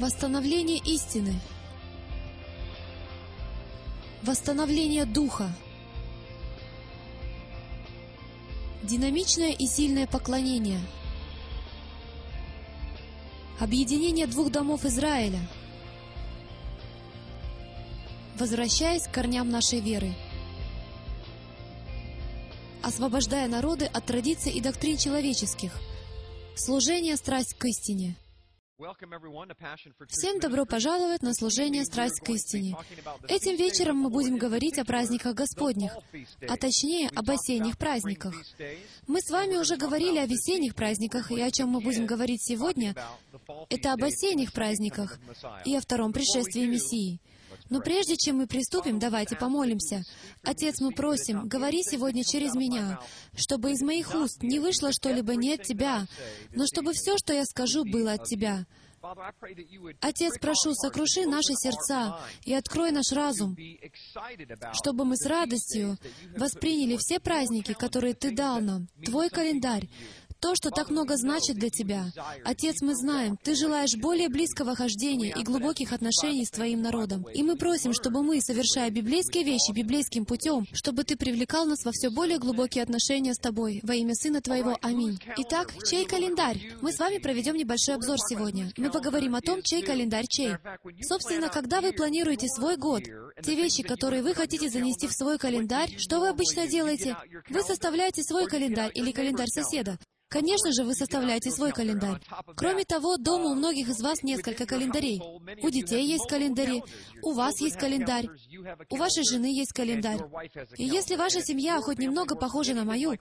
Восстановление истины. Восстановление духа. Динамичное и сильное поклонение. Объединение двух домов Израиля. Возвращаясь к корням нашей веры. Освобождая народы от традиций и доктрин человеческих. Служение страсть к истине. Всем добро пожаловать на служение «Страсть к истине». Этим вечером мы будем говорить о праздниках Господних, а точнее об осенних праздниках. Мы с вами уже говорили о весенних праздниках, и о чем мы будем говорить сегодня, это об осенних праздниках и о втором пришествии Мессии. Но прежде чем мы приступим, давайте помолимся. Отец, мы просим, говори сегодня через меня, чтобы из моих уст не вышло что-либо не от Тебя, но чтобы все, что я скажу, было от Тебя. Отец, прошу, сокруши наши сердца и открой наш разум, чтобы мы с радостью восприняли все праздники, которые Ты дал нам, Твой календарь, то, что так много значит для Тебя. Отец, мы знаем, Ты желаешь более близкого хождения и глубоких отношений с Твоим народом. И мы просим, чтобы мы, совершая библейские вещи библейским путем, чтобы Ты привлекал нас во все более глубокие отношения с Тобой. Во имя Сына Твоего. Аминь. Итак, чей календарь? Мы с вами проведем небольшой обзор сегодня. Мы поговорим о том, чей календарь чей. Собственно, когда вы планируете свой год, те вещи, которые вы хотите занести в свой календарь, что вы обычно делаете? Вы составляете свой календарь или календарь соседа. Конечно же, вы составляете свой календарь. Кроме того, дома у многих из вас несколько календарей. У детей есть календари, у вас есть календарь, у вашей жены есть календарь. И если ваша семья хоть немного похожа на мою,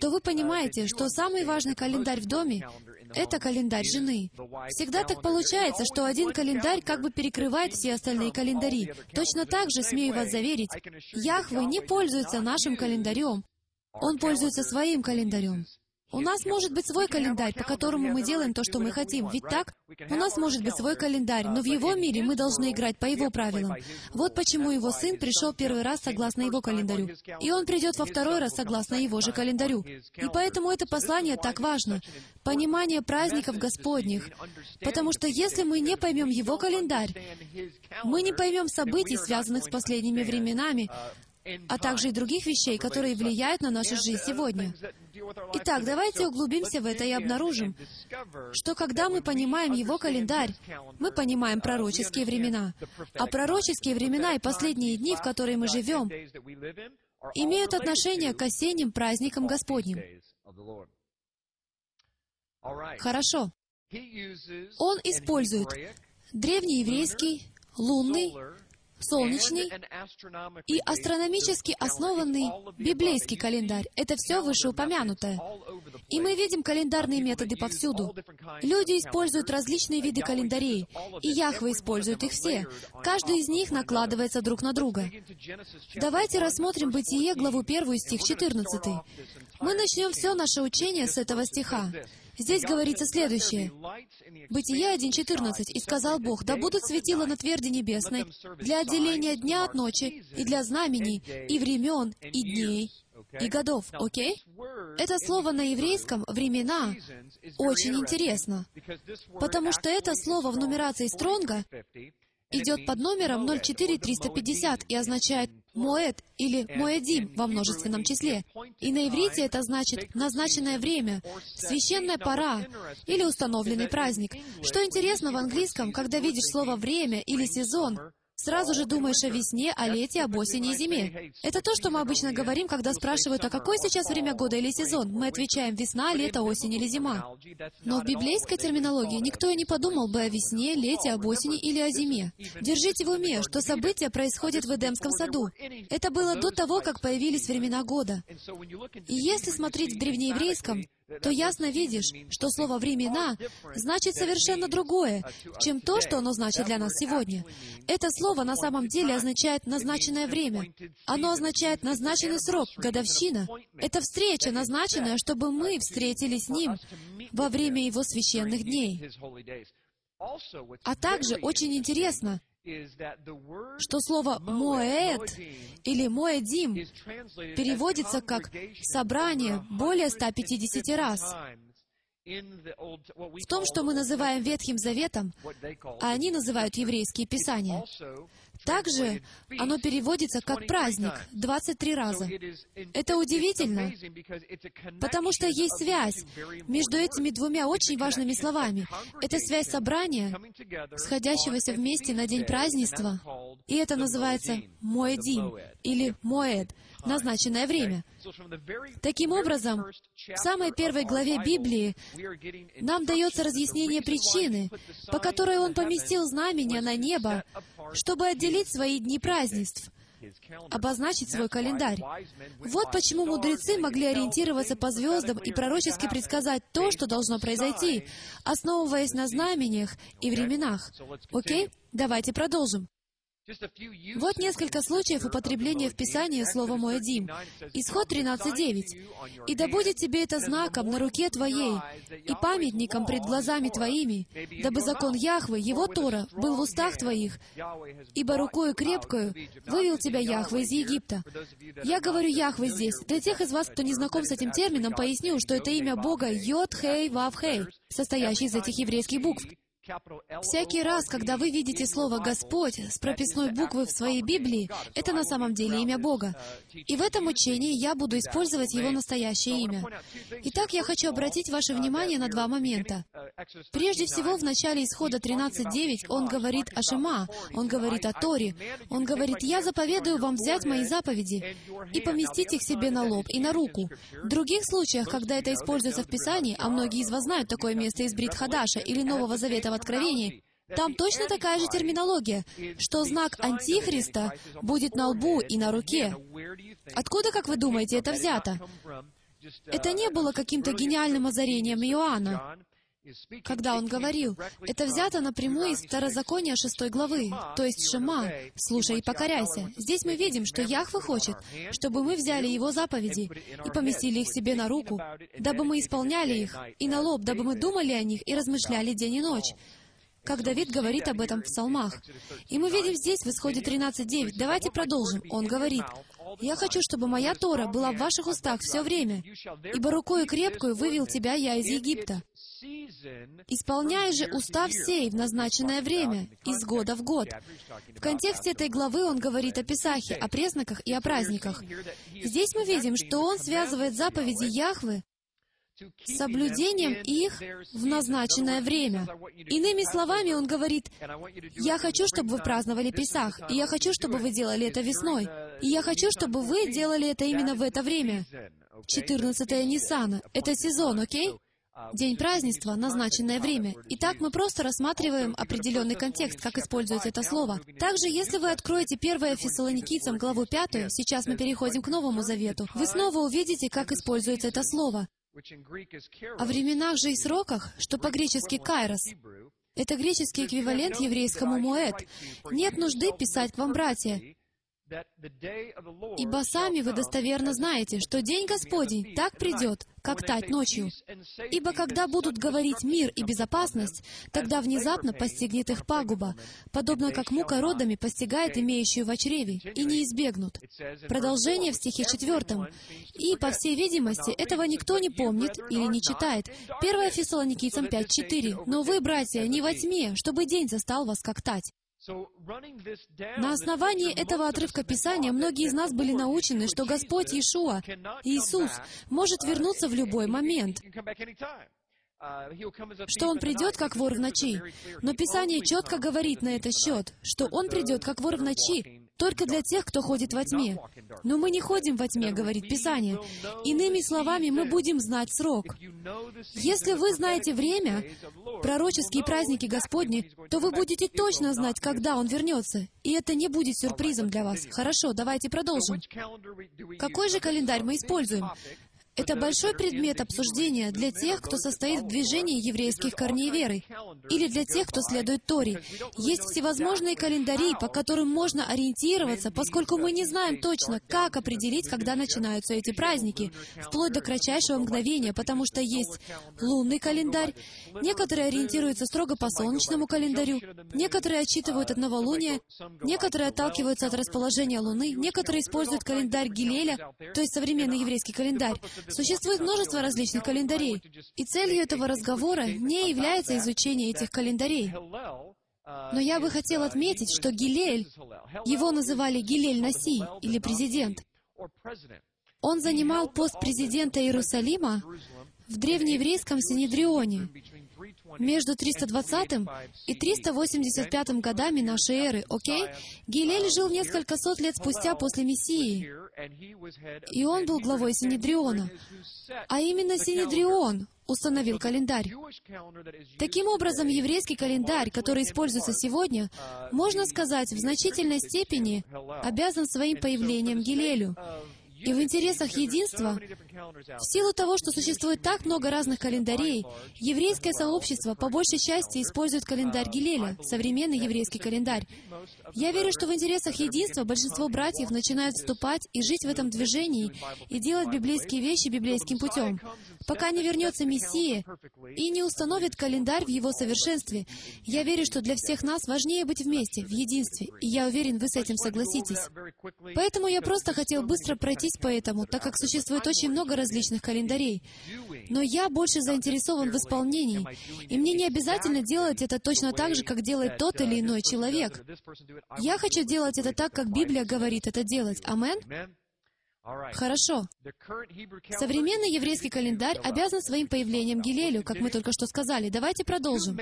то вы понимаете, что самый важный календарь в доме — это календарь жены. Всегда так получается, что один календарь как бы перекрывает все остальные календари. Точно так же, смею вас заверить, Яхве не пользуется нашим календарем. Он пользуется своим календарем. У нас может быть свой календарь, по которому мы делаем то, что мы хотим. Ведь так? У нас может быть свой календарь, но в его мире мы должны играть по его правилам. Вот почему его сын пришел первый раз согласно его календарю. И он придет во второй раз согласно его же календарю. И поэтому это послание так важно. Понимание праздников Господних. Потому что если мы не поймем его календарь, мы не поймем событий, связанных с последними временами, а также и других вещей, которые влияют на нашу жизнь сегодня. Итак, давайте углубимся в это и обнаружим, что когда мы понимаем Его календарь, мы понимаем пророческие времена. А пророческие времена и последние дни, в которые мы живем, имеют отношение к осенним праздникам Господним. Хорошо. Он использует древнееврейский, лунный, солнечный и астрономически основанный библейский календарь. Это все вышеупомянутое. И мы видим календарные методы повсюду. Люди используют различные виды календарей, и Яхве использует их все. Каждый из них накладывается друг на друга. Давайте рассмотрим Бытие, главу 1, стих 14. Мы начнем все наше учение с этого стиха. Здесь говорится следующее. Бытие 1.14. «И сказал Бог, да будут светила на тверди небесной для отделения дня от ночи, и для знамений, и времен, и дней, и годов». Окей? Это слово на еврейском «времена» очень интересно, потому что это слово в нумерации Стронга идет под номером 04350 и означает «моэд» или «моэдим» во множественном числе. И на иврите это значит «назначенное время», «священная пора» или «установленный праздник». Что интересно в английском, когда видишь слово «время» или «сезон», Сразу же думаешь о весне, о лете, об осени и зиме. Это то, что мы обычно говорим, когда спрашивают, а какое сейчас время года или сезон? Мы отвечаем весна, лето, осень или зима. Но в библейской терминологии никто и не подумал бы о весне, лете, об осени или о зиме. Держите в уме, что события происходят в Эдемском саду. Это было до того, как появились времена года. И если смотреть в древнееврейском, то ясно видишь, что слово «времена» значит совершенно другое, чем то, что оно значит для нас сегодня. Это слово на самом деле означает «назначенное время». Оно означает «назначенный срок», «годовщина». Это встреча, назначенная, чтобы мы встретились с Ним во время Его священных дней. А также очень интересно, что слово «моэд» или «моэдим» переводится как «собрание» более 150 раз. в том, что мы называем Ветхим Заветом, а они называют еврейские писания. Также оно переводится как праздник 23 раза. Это удивительно, потому что есть связь между этими двумя очень важными словами. Это связь собрания, сходящегося вместе на день празднества, и это называется Моэдим или Моэд, назначенное время. Таким образом, в самой первой главе Библии нам дается разъяснение причины, по которой Он поместил знамения на небо, чтобы отделить свои дни празднеств, обозначить свой календарь. Вот почему мудрецы могли ориентироваться по звездам и пророчески предсказать то, что должно произойти, основываясь на знамениях и временах. Окей? Давайте продолжим. Вот несколько случаев употребления в Писании слова «Моэдим». Исход 13.9. «И да будет тебе это знаком на руке твоей и памятником пред глазами твоими, дабы закон Яхвы, его Тора, был в устах твоих, ибо рукою крепкую вывел тебя Яхве из Египта». Я говорю Яхве здесь. Для тех из вас, кто не знаком с этим термином, поясню, что это имя Бога Йод Хей Вав Хей, состоящий из этих еврейских букв. Всякий раз, когда вы видите слово «Господь» с прописной буквы в своей Библии, это на самом деле имя Бога. И в этом учении я буду использовать его настоящее имя. Итак, я хочу обратить ваше внимание на два момента. Прежде всего, в начале Исхода 13.9 он говорит о Шема, он говорит о Торе, он говорит, «Я заповедую вам взять мои заповеди и поместить их себе на лоб и на руку». В других случаях, когда это используется в Писании, а многие из вас знают такое место из Брит Хадаша или Нового Завета в Откровении, там точно такая же терминология, что знак Антихриста будет на лбу и на руке. Откуда, как вы думаете, это взято? Это не было каким-то гениальным озарением Иоанна, когда он говорил, это взято напрямую из Второзакония 6 главы, то есть Шема, «Слушай и покоряйся». Здесь мы видим, что Яхве хочет, чтобы мы взяли Его заповеди и поместили их себе на руку, дабы мы исполняли их, и на лоб, дабы мы думали о них и размышляли день и ночь как Давид говорит об этом в псалмах. И мы видим здесь, в Исходе 13.9. Давайте продолжим. Он говорит, «Я хочу, чтобы моя Тора была в ваших устах все время, ибо рукою крепкую вывел тебя я из Египта. Исполняй же устав сей в назначенное время, из года в год». В контексте этой главы он говорит о Песахе, о пресноках и о праздниках. Здесь мы видим, что он связывает заповеди Яхвы соблюдением их в назначенное время. Иными словами, он говорит, «Я хочу, чтобы вы праздновали Песах, и я хочу, чтобы вы делали это весной, и я хочу, чтобы вы делали это именно в это время». 14 Ниссана — это сезон, окей? День празднества, назначенное время. Итак, мы просто рассматриваем определенный контекст, как используется это слово. Также, если вы откроете 1 Фессалоникийцам, главу 5, сейчас мы переходим к Новому Завету, вы снова увидите, как используется это слово. О временах же и сроках, что по-гречески «кайрос», это греческий эквивалент еврейскому «моэд». Нет нужды писать к вам, братья, Ибо сами вы достоверно знаете, что день Господень так придет, как тать ночью. Ибо когда будут говорить мир и безопасность, тогда внезапно постигнет их пагуба, подобно как мука родами постигает имеющую в чреве, и не избегнут. Продолжение в стихе четвертом. И, по всей видимости, этого никто не помнит или не читает. 1 Фессалоникийцам 5.4. «Но вы, братья, не во тьме, чтобы день застал вас как тать». На основании этого отрывка Писания многие из нас были научены, что Господь Иешуа, Иисус, может вернуться в любой момент. что Он придет как вор в ночи. Но Писание четко говорит на этот счет, что Он придет как вор в ночи, только для тех, кто ходит во тьме. Но мы не ходим во тьме, говорит Писание. Иными словами, мы будем знать срок. Если вы знаете время, пророческие праздники Господни, то вы будете точно знать, когда Он вернется. И это не будет сюрпризом для вас. Хорошо, давайте продолжим. Какой же календарь мы используем? Это большой предмет обсуждения для тех, кто состоит в движении еврейских корней веры, или для тех, кто следует Торе. Есть всевозможные календари, по которым можно ориентироваться, поскольку мы не знаем точно, как определить, когда начинаются эти праздники, вплоть до кратчайшего мгновения, потому что есть лунный календарь, некоторые ориентируются строго по солнечному календарю, некоторые отчитывают от новолуния, некоторые отталкиваются от расположения Луны, некоторые используют календарь Гилеля, то есть современный еврейский календарь. Существует множество различных календарей, и целью этого разговора не является изучение этих календарей. Но я бы хотел отметить, что Гилель, его называли Гилель Наси, или президент, он занимал пост президента Иерусалима в древнееврейском Синедрионе между 320 и 385 годами нашей эры, окей? Гилель жил несколько сот лет спустя после Мессии, и он был главой Синедриона. А именно Синедрион установил календарь. Таким образом, еврейский календарь, который используется сегодня, можно сказать, в значительной степени обязан своим появлением Гилелю. И в интересах единства, в силу того, что существует так много разных календарей, еврейское сообщество по большей части использует календарь Гилеля, современный еврейский календарь. Я верю, что в интересах единства большинство братьев начинают вступать и жить в этом движении и делать библейские вещи библейским путем, пока не вернется Мессия и не установит календарь в его совершенстве. Я верю, что для всех нас важнее быть вместе, в единстве, и я уверен, вы с этим согласитесь. Поэтому я просто хотел быстро пройтись по этому, так как существует очень много различных календарей. Но я больше заинтересован в исполнении, и мне не обязательно делать это точно так же, как делает тот или иной человек. Я хочу делать это так, как Библия говорит это делать. Амен? Хорошо. Современный еврейский календарь обязан своим появлением Гилелю, как мы только что сказали. Давайте продолжим.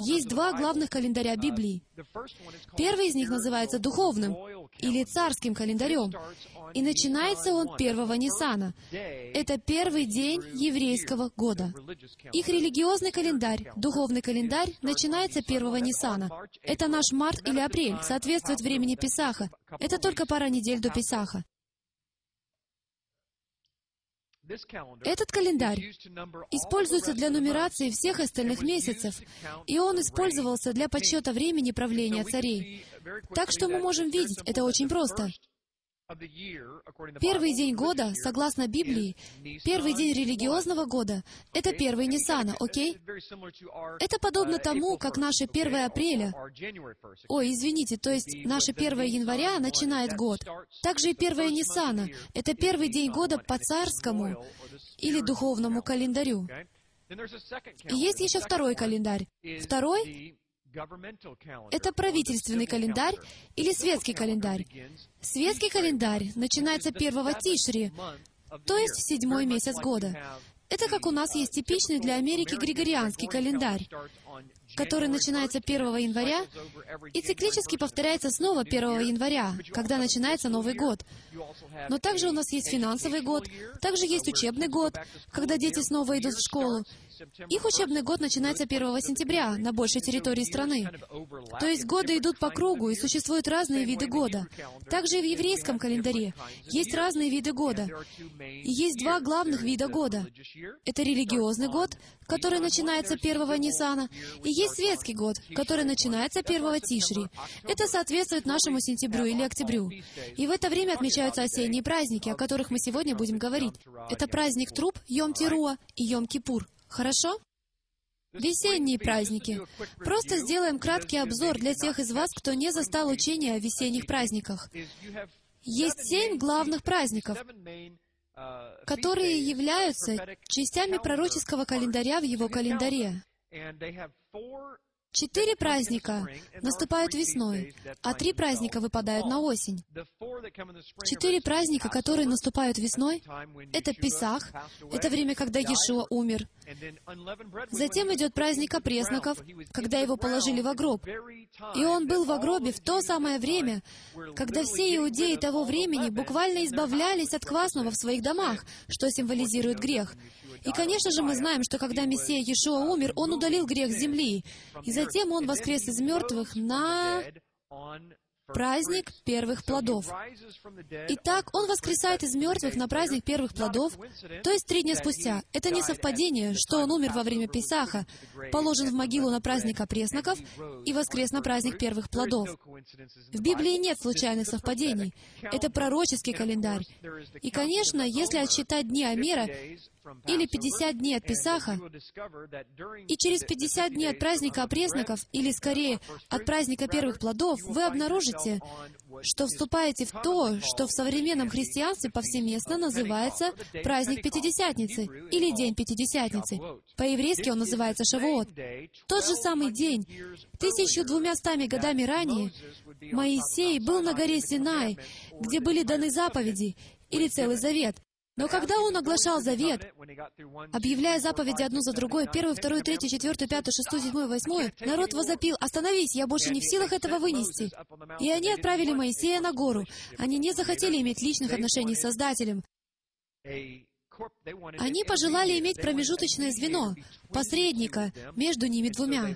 Есть два главных календаря Библии. Первый из них называется духовным или царским календарем, и начинается он первого Ниссана. Это первый день еврейского года. Их религиозный календарь, духовный календарь, начинается первого Ниссана. Это наш март или апрель, соответствует времени Песаха. Это только пара недель до Песаха. Этот календарь используется для нумерации всех остальных месяцев, и он использовался для подсчета времени правления царей. Так что мы можем видеть, это очень просто. Первый день года, согласно Библии, первый день религиозного года — это первый Ниссана, окей? Это подобно тому, как наше 1 апреля... Ой, извините, то есть наше 1 января начинает год. Также и 1 Ниссана — это первый день года по царскому или духовному календарю. И есть еще второй календарь. Второй это правительственный календарь или светский календарь. Светский календарь начинается первого Тишри, то есть в седьмой месяц года. Это как у нас есть типичный для Америки григорианский календарь, который начинается 1 января и циклически повторяется снова 1 января, когда начинается Новый год. Но также у нас есть финансовый год, также есть учебный год, когда дети снова идут в школу, их учебный год начинается 1 сентября на большей территории страны. То есть годы идут по кругу, и существуют разные виды года. Также и в еврейском календаре есть разные виды года. И есть два главных вида года. Это религиозный год, который начинается 1 Ниссана, и есть светский год, который начинается 1 Тишри. Это соответствует нашему сентябрю или октябрю. И в это время отмечаются осенние праздники, о которых мы сегодня будем говорить. Это праздник Труб, Йом-Тируа и Йом-Кипур. Хорошо? Весенние праздники. Просто сделаем краткий обзор для тех из вас, кто не застал учения о весенних праздниках. Есть семь главных праздников, которые являются частями пророческого календаря в его календаре. Четыре праздника наступают весной, а три праздника выпадают на осень. Четыре праздника, которые наступают весной, это Песах, это время, когда Иешуа умер. Затем идет праздник опресноков, когда его положили в гроб. И он был в гробе в то самое время, когда все иудеи того времени буквально избавлялись от квасного в своих домах, что символизирует грех. И, конечно же, мы знаем, что когда Мессия Иешуа умер, Он удалил грех земли. И затем Он воскрес из мертвых на праздник первых плодов. Итак, он воскресает из мертвых на праздник первых плодов, то есть три дня спустя. Это не совпадение, что он умер во время Песаха, положен в могилу на праздник опресноков и воскрес на праздник первых плодов. В Библии нет случайных совпадений. Это пророческий календарь. И, конечно, если отсчитать дни Амера, или 50 дней от Песаха, и через 50 дней от праздника опресноков, или скорее от праздника первых плодов, вы обнаружите, что вступаете в то, что в современном христианстве повсеместно называется праздник Пятидесятницы или День Пятидесятницы. По-еврейски он называется Шавуот. Тот же самый день, тысячу двумястами годами ранее, Моисей был на горе Синай, где были даны заповеди, или целый завет. Но когда он оглашал завет, объявляя заповеди одну за другой, первую, вторую, третью, четвертую, пятую, шестую, седьмую, восьмую, народ возопил, «Остановись, я больше не в силах этого вынести». И они отправили Моисея на гору. Они не захотели иметь личных отношений с Создателем. Они пожелали иметь промежуточное звено, посредника между ними двумя.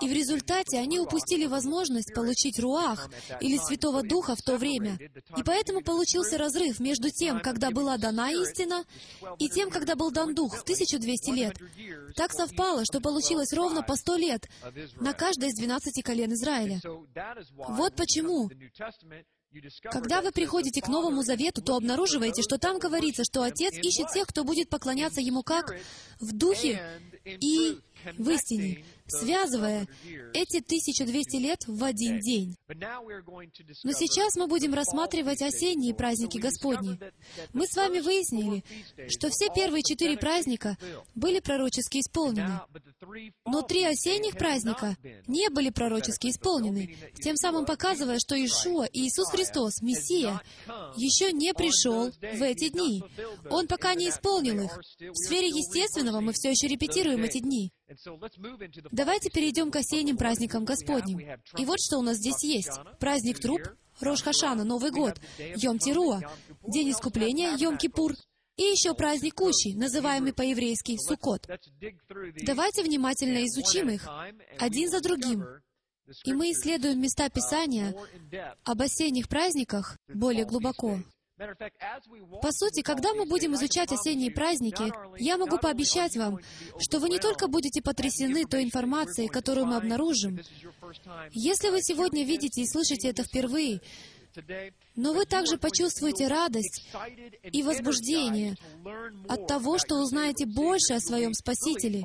И в результате они упустили возможность получить руах, или Святого Духа в то время. И поэтому получился разрыв между тем, когда была дана истина, и тем, когда был дан Дух в 1200 лет. Так совпало, что получилось ровно по 100 лет на каждое из 12 колен Израиля. Вот почему когда вы приходите к Новому Завету, то обнаруживаете, что там говорится, что Отец ищет тех, кто будет поклоняться Ему как в духе и в истине связывая эти 1200 лет в один день. Но сейчас мы будем рассматривать осенние праздники Господни. Мы с вами выяснили, что все первые четыре праздника были пророчески исполнены. Но три осенних праздника не были пророчески исполнены, тем самым показывая, что Ишуа и Иисус Христос, Мессия, еще не пришел в эти дни. Он пока не исполнил их. В сфере естественного мы все еще репетируем эти дни. Давайте перейдем к осенним праздникам Господним. И вот что у нас здесь есть. Праздник труп, Рош Хашана, Новый год, Йом Тируа, День искупления, Йом Кипур, и еще праздник Кущи, называемый по-еврейски Суккот. Давайте внимательно изучим их, один за другим. И мы исследуем места Писания об осенних праздниках более глубоко. По сути, когда мы будем изучать осенние праздники, я могу пообещать вам, что вы не только будете потрясены той информацией, которую мы обнаружим. Если вы сегодня видите и слышите это впервые, но вы также почувствуете радость и возбуждение от того, что узнаете больше о своем Спасителе.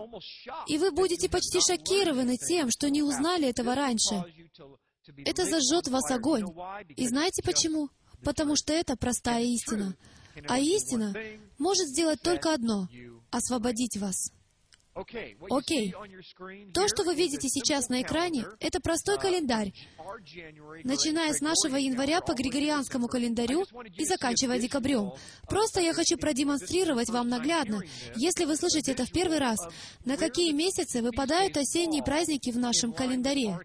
И вы будете почти шокированы тем, что не узнали этого раньше. Это зажжет в вас огонь. И знаете почему? Потому что это простая истина. А истина может сделать только одно — освободить вас. Окей. То, что вы видите сейчас на экране, это простой календарь, начиная с нашего января по Григорианскому календарю и заканчивая декабрем. Просто я хочу продемонстрировать вам наглядно, если вы слышите это в первый раз, на какие месяцы выпадают осенние праздники в нашем календаре.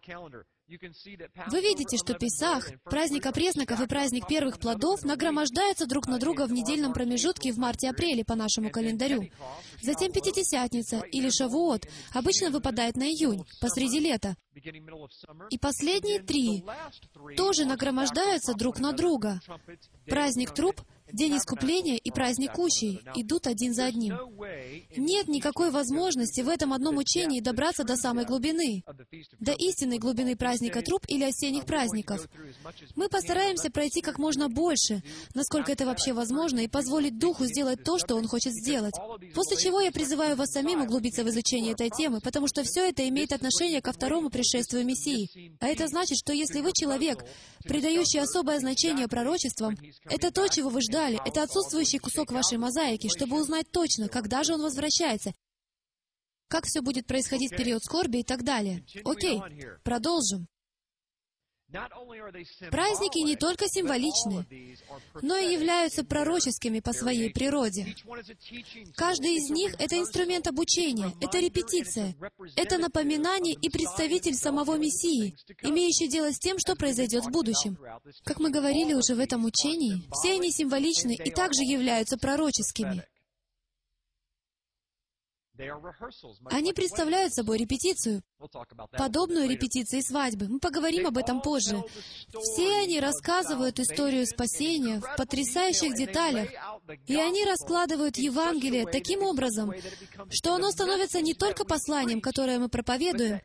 Вы видите, что Песах, праздник опресноков и праздник первых плодов нагромождаются друг на друга в недельном промежутке в марте-апреле по нашему календарю. Затем Пятидесятница или Шавуот обычно выпадает на июнь, посреди лета. И последние три тоже нагромождаются друг на друга. Праздник труп — День искупления и праздник Кущей идут один за одним. Нет никакой возможности в этом одном учении добраться до самой глубины, до истинной глубины праздника труп или осенних праздников. Мы постараемся пройти как можно больше, насколько это вообще возможно, и позволить Духу сделать то, что Он хочет сделать. После чего я призываю вас самим углубиться в изучение этой темы, потому что все это имеет отношение ко второму пришествию Мессии. А это значит, что если вы человек, придающий особое значение пророчествам, это то, чего вы ждали, ждали. Это отсутствующий кусок вашей мозаики, чтобы узнать точно, когда же он возвращается, как все будет происходить в период скорби и так далее. Окей, продолжим. Праздники не только символичны, но и являются пророческими по своей природе. Каждый из них — это инструмент обучения, это репетиция, это напоминание и представитель самого Мессии, имеющий дело с тем, что произойдет в будущем. Как мы говорили уже в этом учении, все они символичны и также являются пророческими. Они представляют собой репетицию, подобную репетиции свадьбы. Мы поговорим об этом позже. Все они рассказывают историю спасения в потрясающих деталях, и они раскладывают Евангелие таким образом, что оно становится не только посланием, которое мы проповедуем,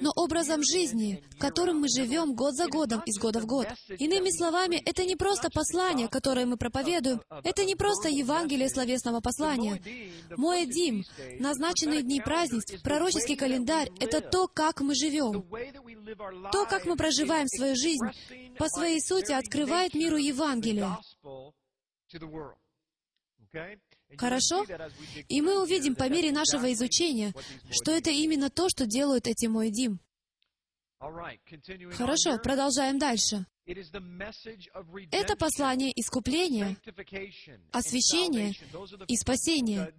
но образом жизни, в котором мы живем год за годом, из года в год. Иными словами, это не просто послание, которое мы проповедуем, это не просто Евангелие словесного послания. Мой Дим, назначенные дни празднеств, пророческий календарь — это то, как мы живем. То, как мы проживаем свою жизнь, по своей сути открывает миру Евангелие. Хорошо? И мы увидим по мере нашего изучения, что это именно то, что делают эти мой Дим. Хорошо, продолжаем дальше. Это послание искупления, освящения и спасения.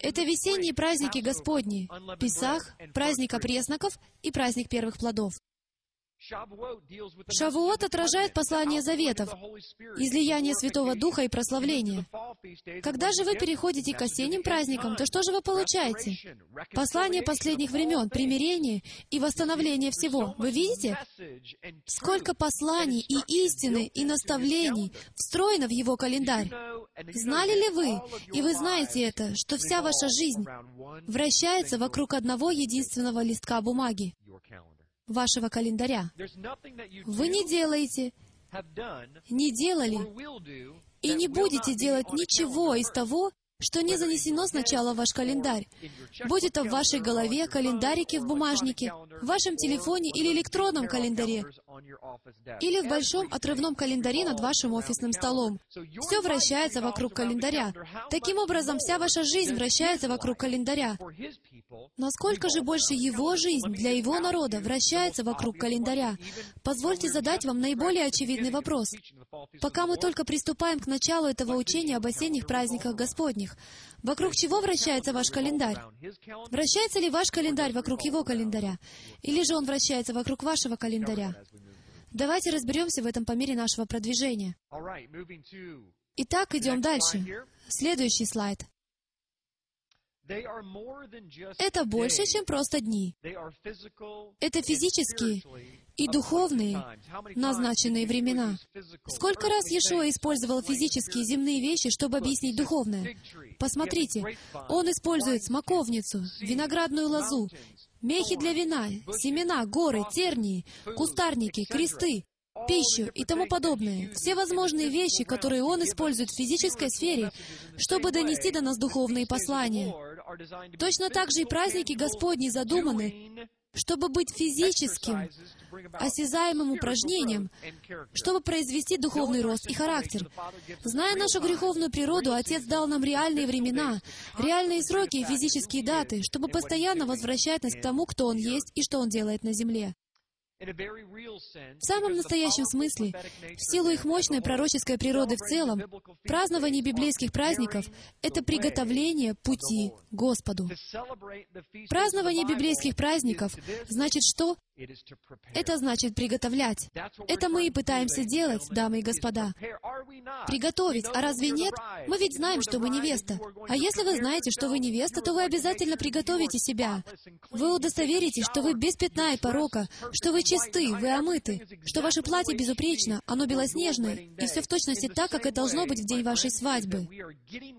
Это весенние праздники Господни, Песах, праздник опресноков и праздник первых плодов. Шавуот отражает послание заветов, излияние Святого Духа и прославление. Когда же вы переходите к осенним праздникам, то что же вы получаете? Послание последних времен, примирение и восстановление всего. Вы видите? Сколько посланий и истины и наставлений встроено в его календарь. Знали ли вы, и вы знаете это, что вся ваша жизнь вращается вокруг одного единственного листка бумаги? Вашего календаря. Вы не делаете, не делали и не будете делать ничего из того, что не занесено сначала в ваш календарь. Будь это в вашей голове, календарике в бумажнике, в вашем телефоне или электронном календаре, или в большом отрывном календаре над вашим офисным столом. Все вращается вокруг календаря. Таким образом, вся ваша жизнь вращается вокруг календаря. Насколько же больше его жизнь для его народа вращается вокруг календаря? Позвольте задать вам наиболее очевидный вопрос. Пока мы только приступаем к началу этого учения об осенних праздниках Господних, вокруг чего вращается ваш календарь? Вращается ли ваш календарь вокруг его календаря? Или же он вращается вокруг вашего календаря? Давайте разберемся в этом по мере нашего продвижения. Итак, идем дальше. Следующий слайд. Это больше, чем просто дни. Это физические и духовные назначенные времена. Сколько раз Иешуа использовал физические земные вещи, чтобы объяснить духовное? Посмотрите, он использует смоковницу, виноградную лозу, мехи для вина, семена, горы, тернии, кустарники, кресты, пищу и тому подобное. Все возможные вещи, которые Он использует в физической сфере, чтобы донести до нас духовные послания. Точно так же и праздники Господни задуманы, чтобы быть физическим, осязаемым упражнением, чтобы произвести духовный рост и характер. Зная нашу греховную природу, Отец дал нам реальные времена, реальные сроки и физические даты, чтобы постоянно возвращать нас к тому, кто Он есть и что Он делает на земле. В самом настоящем смысле, в силу их мощной пророческой природы в целом, празднование библейских праздников — это приготовление пути Господу. Празднование библейских праздников значит что? Это значит приготовлять. Это мы и пытаемся делать, дамы и господа. Приготовить. А разве нет? Мы ведь знаем, что мы невеста. А если вы знаете, что вы невеста, то вы обязательно приготовите себя. Вы удостоверитесь, что вы без пятна и порока, что вы чисты, вы омыты, что ваше платье безупречно, оно белоснежное, и все в точности так, как и должно быть в день вашей свадьбы.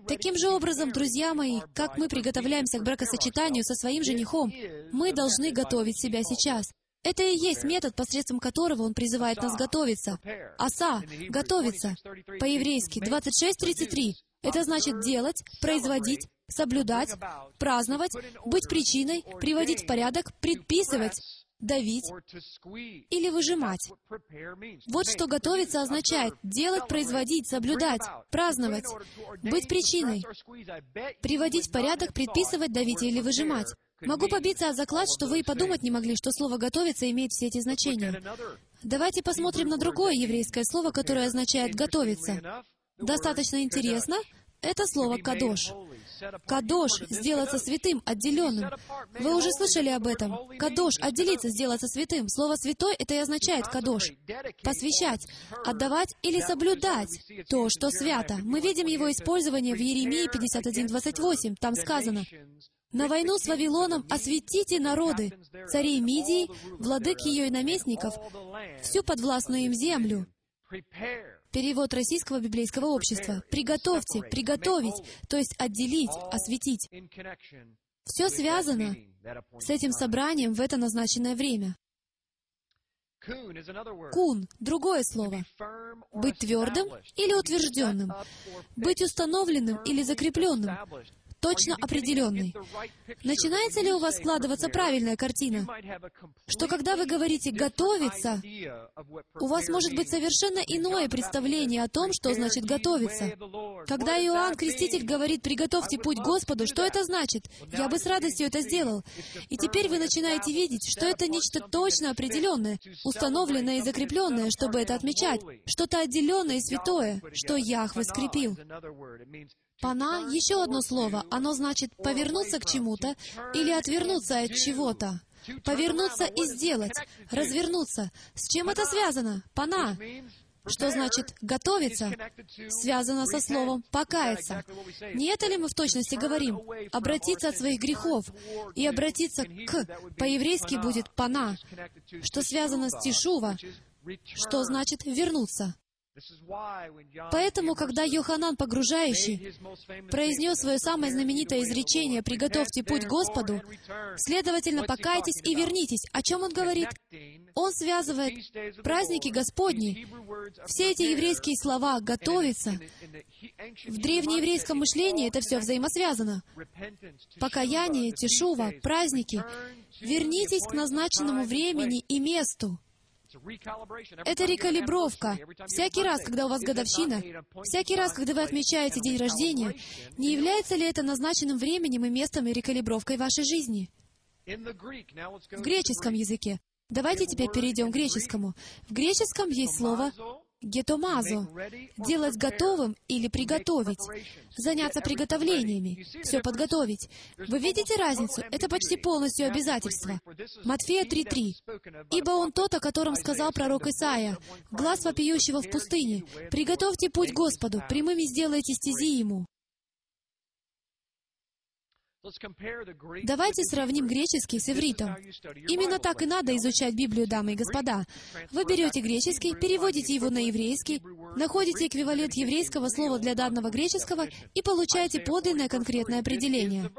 Таким же образом, друзья мои, как мы приготовляемся к бракосочетанию со своим женихом, мы должны готовить себя сейчас. Это и есть метод, посредством которого он призывает нас готовиться. Аса — готовиться. По-еврейски 26.33. Это значит делать, производить, соблюдать, праздновать, быть причиной, приводить в порядок, предписывать, давить или выжимать. Вот что готовиться означает делать, производить, соблюдать, праздновать, быть причиной, приводить в порядок, предписывать, давить или выжимать. Могу побиться о заклад, что вы и подумать не могли, что слово «готовиться» имеет все эти значения. Давайте посмотрим на другое еврейское слово, которое означает «готовиться». Достаточно интересно. Это слово «кадош». Кадош — сделаться святым, отделенным. Вы уже слышали об этом. Кадош — отделиться, сделаться святым. Слово «святой» — это и означает кадош. Посвящать, отдавать или соблюдать то, что свято. Мы видим его использование в Еремии 51.28. Там сказано, «На войну с Вавилоном осветите народы, царей Мидии, владык ее и наместников, всю подвластную им землю». Перевод Российского библейского общества. «Приготовьте», «приготовить», то есть отделить, осветить. Все связано с этим собранием в это назначенное время. Кун — другое слово. Быть твердым или утвержденным. Быть установленным или закрепленным точно определенный. Начинается ли у вас складываться правильная картина? Что когда вы говорите «готовиться», у вас может быть совершенно иное представление о том, что значит «готовиться». Когда Иоанн Креститель говорит «приготовьте путь Господу», что это значит? Я бы с радостью это сделал. И теперь вы начинаете видеть, что это нечто точно определенное, установленное и закрепленное, чтобы это отмечать, что-то отделенное и святое, что Яхве скрепил. Пана — еще одно слово. Оно значит повернуться к чему-то или отвернуться от чего-то. Повернуться и сделать, развернуться. С чем это связано? Пана. Что значит «готовиться»? Связано со словом «покаяться». Не это ли мы в точности говорим? Обратиться от своих грехов и обратиться к, по-еврейски будет «пана», что связано с «тишува», что значит «вернуться». Поэтому, когда Йоханан Погружающий произнес свое самое знаменитое изречение «Приготовьте путь Господу», следовательно, покайтесь и вернитесь. О чем он говорит? Он связывает праздники Господни. Все эти еврейские слова «готовиться» в древнееврейском мышлении это все взаимосвязано. Покаяние, тишува, праздники. Вернитесь к назначенному времени и месту. Это рекалибровка. Всякий раз, когда у вас годовщина, всякий раз, когда вы отмечаете день рождения, не является ли это назначенным временем и местом и рекалибровкой вашей жизни? В греческом языке. Давайте теперь перейдем к греческому. В греческом есть слово гетомазо — делать готовым или приготовить, заняться приготовлениями, все подготовить. Вы видите разницу? Это почти полностью обязательство. Матфея 3.3. «Ибо он тот, о котором сказал пророк Исаия, глаз вопиющего в пустыне, приготовьте путь Господу, прямыми сделайте стези Ему». Давайте сравним греческий с ивритом. Именно так и надо изучать Библию, дамы и господа. Вы берете греческий, переводите его на еврейский, находите эквивалент еврейского слова для данного греческого и получаете подлинное конкретное определение.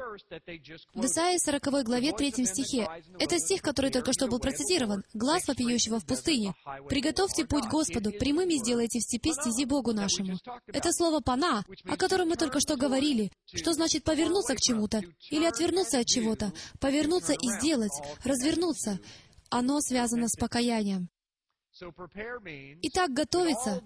В Исаии 40 главе 3 стихе. Это стих, который только что был процитирован. «Глаз вопиющего в пустыне. Приготовьте путь Господу, прямыми сделайте в степи стези Богу нашему». Это слово «пана», о котором мы только что говорили, что значит повернуться к чему-то, или отвернуться от чего-то, повернуться и сделать, развернуться. Оно связано с покаянием. Итак, готовиться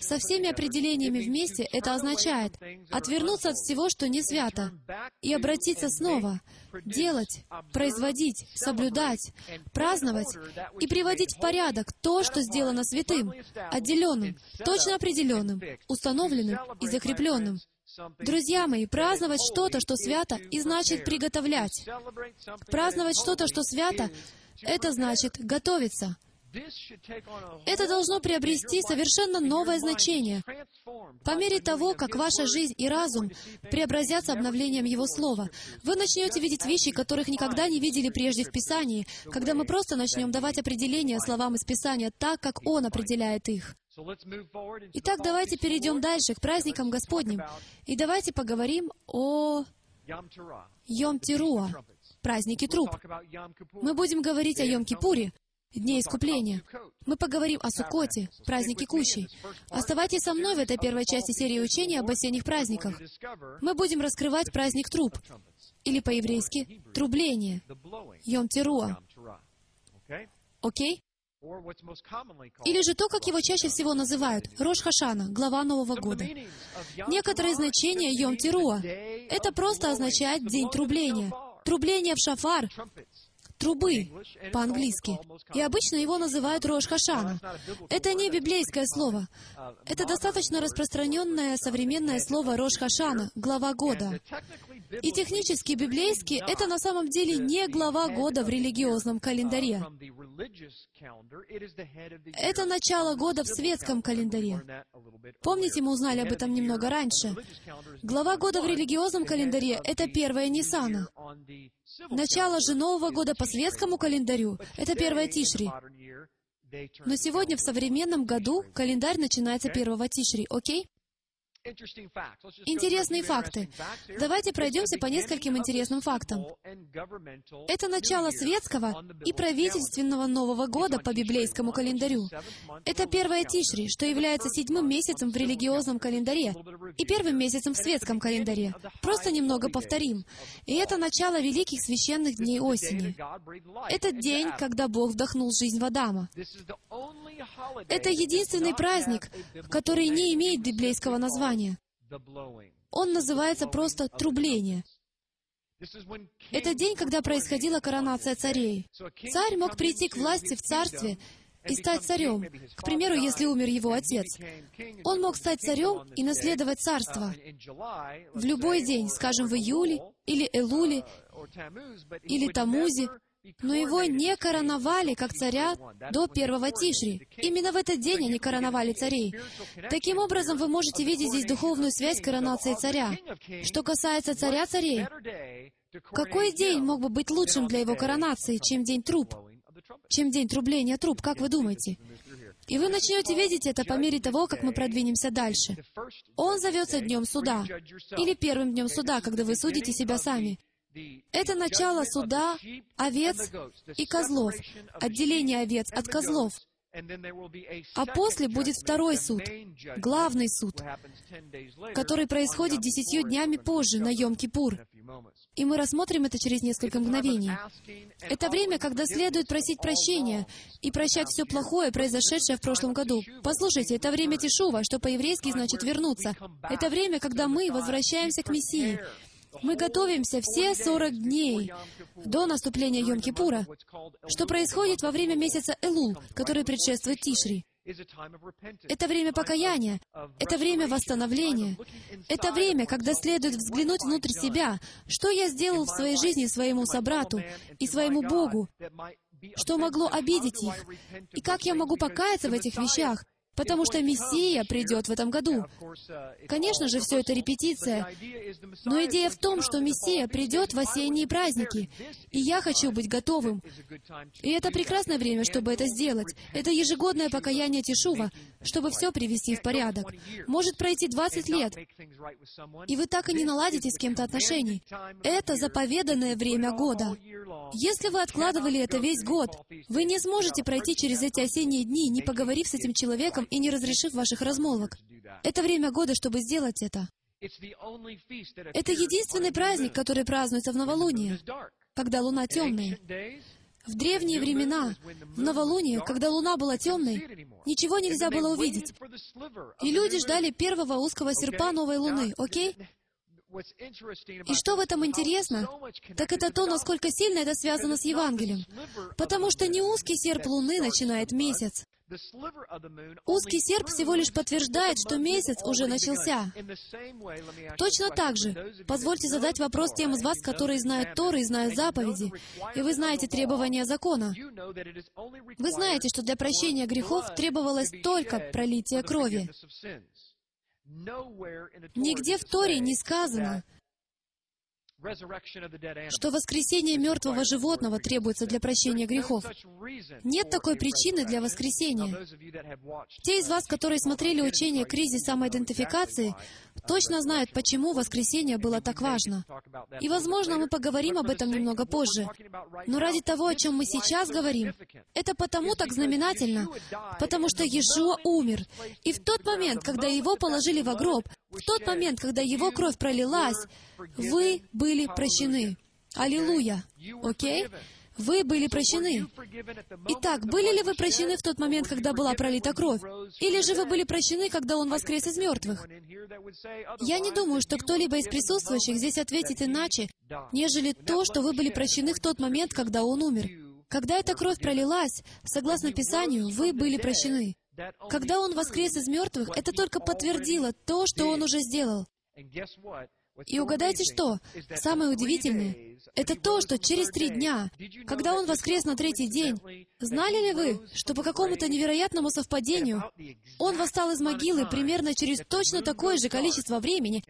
со всеми определениями вместе, это означает отвернуться от всего, что не свято, и обратиться снова, делать, производить, соблюдать, праздновать и приводить в порядок то, что сделано святым, отделенным, точно определенным, установленным и закрепленным. Друзья мои, праздновать что-то, что свято, и значит приготовлять. Праздновать что-то, что свято, это значит готовиться. Это должно приобрести совершенно новое значение. По мере того, как ваша жизнь и разум преобразятся обновлением Его Слова, вы начнете видеть вещи, которых никогда не видели прежде в Писании, когда мы просто начнем давать определения словам из Писания так, как Он определяет их. Итак, давайте перейдем дальше к праздникам Господним. И давайте поговорим о Йом-Тируа, празднике труп. Мы будем говорить о Йом-Кипуре, Дне Искупления. Мы поговорим о Суккоте, празднике Кущи. Оставайтесь со мной в этой первой части серии учения об осенних праздниках. Мы будем раскрывать праздник труп, или по-еврейски «трубление», Йом-Теруа. Окей? Или же то, как его чаще всего называют, Рош Хашана, глава Нового года. Некоторые значения Йом-Тируа — это просто означает «день трубления». Трубление в шафар трубы по-английски. И обычно его называют Рош Хашана. Это не библейское слово. Это достаточно распространенное современное слово Рош Хашана, глава года. И технически библейски это на самом деле не глава года в религиозном календаре. Это начало года в светском календаре. Помните, мы узнали об этом немного раньше. Глава года в религиозном календаре — это первая Ниссана. Начало же Нового года по светскому календарю — это первая Тишри. Но сегодня в современном году календарь начинается первого Тишри, окей? Интересные факты. Давайте пройдемся по нескольким интересным фактам. Это начало светского и правительственного Нового года по библейскому календарю. Это первое Тишри, что является седьмым месяцем в религиозном календаре и первым месяцем в светском календаре. Просто немного повторим. И это начало великих священных дней осени. Это день, когда Бог вдохнул жизнь в Адама. Это единственный праздник, который не имеет библейского названия. Он называется просто «трубление». Это день, когда происходила коронация царей. Царь мог прийти к власти в царстве и стать царем. К примеру, если умер его отец. Он мог стать царем и наследовать царство. В любой день, скажем, в июле, или Элуле, или Тамузе, но его не короновали как царя до первого Тишри. Именно в этот день они короновали царей. Таким образом, вы можете видеть здесь духовную связь коронации царя. Что касается царя царей, какой день мог бы быть лучшим для его коронации, чем день труб? Чем день трубления труб, как вы думаете? И вы начнете видеть это по мере того, как мы продвинемся дальше. Он зовется Днем Суда, или Первым Днем Суда, когда вы судите себя сами. Это начало суда овец и козлов, отделение овец от козлов. А после будет второй суд, главный суд, который происходит десятью днями позже, на Йом-Кипур. И мы рассмотрим это через несколько мгновений. Это время, когда следует просить прощения и прощать все плохое, произошедшее в прошлом году. Послушайте, это время Тишува, что по-еврейски значит «вернуться». Это время, когда мы возвращаемся к Мессии. Мы готовимся все 40 дней до наступления Йом-Кипура, что происходит во время месяца Элул, который предшествует Тишри. Это время покаяния, это время восстановления, это время, когда следует взглянуть внутрь себя, что я сделал в своей жизни своему собрату и своему Богу, что могло обидеть их, и как я могу покаяться в этих вещах, потому что Мессия придет в этом году. Конечно же, все это репетиция, но идея в том, что Мессия придет в осенние праздники, и я хочу быть готовым. И это прекрасное время, чтобы это сделать. Это ежегодное покаяние Тишува, чтобы все привести в порядок. Может пройти 20 лет, и вы так и не наладите с кем-то отношений. Это заповеданное время года. Если вы откладывали это весь год, вы не сможете пройти через эти осенние дни, не поговорив с этим человеком и не разрешив ваших размолвок. Это время года, чтобы сделать это. Это единственный праздник, который празднуется в новолуние, когда луна темная. В древние времена, в новолуние, когда луна была темной, ничего нельзя было увидеть. И люди ждали первого узкого серпа новой луны, окей? И что в этом интересно, так это то, насколько сильно это связано с Евангелием. Потому что не узкий серп Луны начинает месяц. Узкий серп всего лишь подтверждает, что месяц уже начался. Точно так же, позвольте задать вопрос тем из вас, которые знают Торы и знают заповеди, и вы знаете требования закона. Вы знаете, что для прощения грехов требовалось только пролитие крови. Нигде в Торе не сказано, что воскресение мертвого животного требуется для прощения грехов. Нет такой причины для воскресения. Те из вас, которые смотрели учение «Кризис самоидентификации», точно знают, почему воскресение было так важно. И, возможно, мы поговорим об этом немного позже. Но ради того, о чем мы сейчас говорим, это потому так знаменательно, потому что Иешуа умер. И в тот момент, когда его положили в гроб, в тот момент, когда его кровь пролилась, вы были прощены. Аллилуйя! Окей? Вы были прощены. Итак, были ли вы прощены в тот момент, когда была пролита кровь? Или же вы были прощены, когда Он воскрес из мертвых? Я не думаю, что кто-либо из присутствующих здесь ответит иначе, нежели то, что вы были прощены в тот момент, когда Он умер. Когда эта кровь пролилась, согласно Писанию, вы были прощены. Когда Он воскрес из мертвых, это только подтвердило то, что Он уже сделал. И угадайте что? Самое удивительное — это то, что через три дня, когда Он воскрес на третий день, знали ли вы, что по какому-то невероятному совпадению Он восстал из могилы примерно через точно такое же количество времени,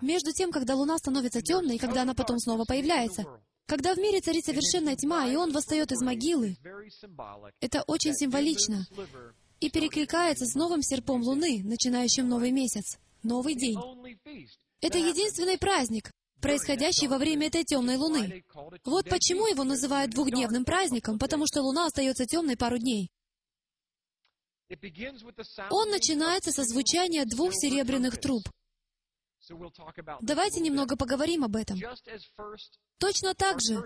между тем, когда Луна становится темной и когда она потом снова появляется? Когда в мире царит совершенная тьма, и Он восстает из могилы, это очень символично и перекликается с новым серпом Луны, начинающим новый месяц, новый день. Это единственный праздник, происходящий во время этой темной луны. Вот почему его называют двухдневным праздником, потому что луна остается темной пару дней. Он начинается со звучания двух серебряных труб. Давайте немного поговорим об этом. Точно так же,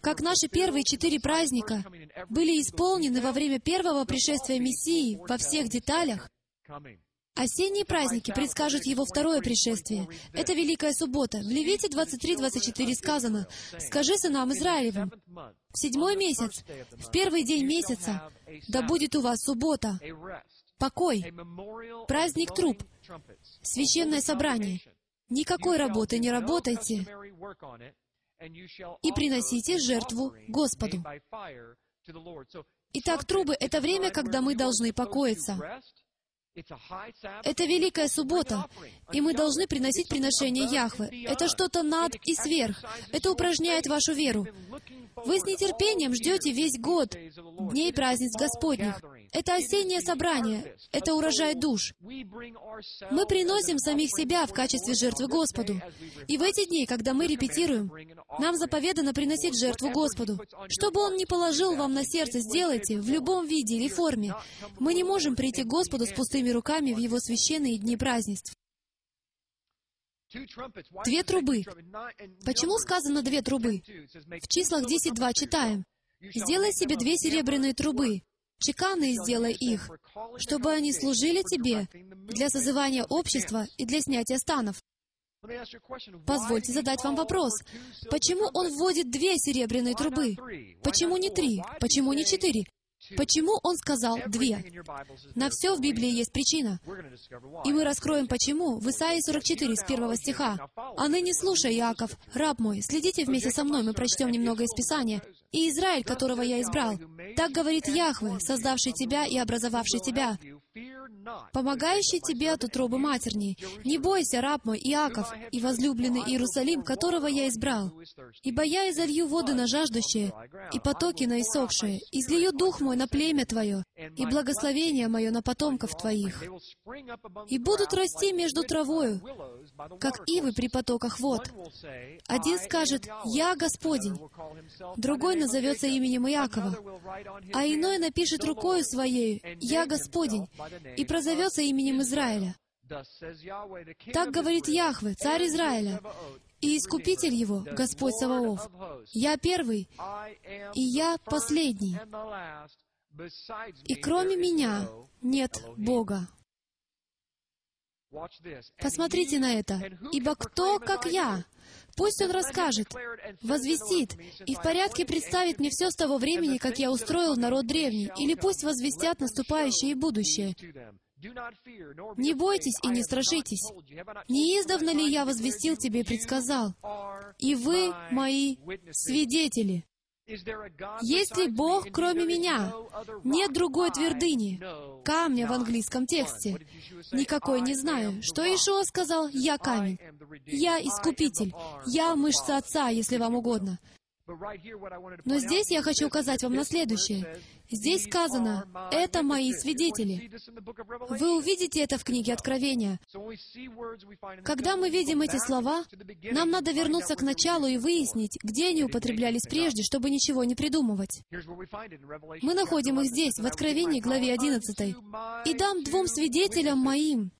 как наши первые четыре праздника были исполнены во время первого пришествия Мессии во всех деталях, Осенние праздники предскажут его второе пришествие. Это Великая Суббота. В Левите 23-24 сказано, «Скажи сынам Израилевым, в седьмой месяц, в первый день месяца, да будет у вас суббота, покой, праздник труп, священное собрание. Никакой работы не работайте, и приносите жертву Господу». Итак, трубы — это время, когда мы должны покоиться. Это Великая Суббота, и мы должны приносить приношение Яхве. Это что-то над и сверх. Это упражняет вашу веру. Вы с нетерпением ждете весь год дней праздниц Господних. Это осеннее собрание, это урожай душ. Мы приносим самих себя в качестве жертвы Господу. И в эти дни, когда мы репетируем, нам заповедано приносить жертву Господу. Что бы Он ни положил вам на сердце, сделайте, в любом виде или форме. Мы не можем прийти к Господу с пустыми руками в Его священные дни празднеств. Две трубы. Почему сказано две трубы? В числах 10.2 читаем. «Сделай себе две серебряные трубы, чеканные сделай их, чтобы они служили тебе для созывания общества и для снятия станов». Позвольте задать вам вопрос. Почему он вводит две серебряные трубы? Почему не три? Почему не четыре? Почему он сказал «две»? На все в Библии есть причина. И мы раскроем почему в Исаии 44 с первого стиха. «А ныне слушай, Иаков, раб мой, следите вместе со мной, мы прочтем немного из Писания. И Израиль, которого я избрал. Так говорит Яхве, создавший тебя и образовавший тебя, помогающий тебе от утробы матерней. Не бойся, раб мой, Иаков, и возлюбленный Иерусалим, которого я избрал. Ибо я изолью воды на жаждущие, и потоки на иссохшие, излию дух мой на племя твое, и благословение мое на потомков твоих. И будут расти между травою, как ивы при потоках вод. Один скажет, «Я Господень», другой назовется именем Иакова, а иной напишет рукою своей, «Я Господень», и прозовется именем Израиля. Так говорит Яхве, царь Израиля, и Искупитель его, Господь Саваоф. Я первый, и я последний, и кроме меня нет Бога. Посмотрите на это. «Ибо кто, как я?» Пусть он расскажет, возвестит, и в порядке представит мне все с того времени, как я устроил народ древний, или пусть возвестят наступающее и будущее. Не бойтесь и не страшитесь. Не издавна ли я возвестил тебе и предсказал? И вы мои свидетели. Есть ли Бог, кроме меня? Нет другой твердыни. Камня в английском тексте. Никакой не знаю. Что Ишуа сказал? Я камень. Я искупитель. Я мышца Отца, если вам угодно. Но здесь я хочу указать вам на следующее. Здесь сказано, «Это мои свидетели». Вы увидите это в книге Откровения. Когда мы видим эти слова, нам надо вернуться к началу и выяснить, где они употреблялись прежде, чтобы ничего не придумывать. Мы находим их здесь, в Откровении, главе 11. «И дам двум свидетелям моим,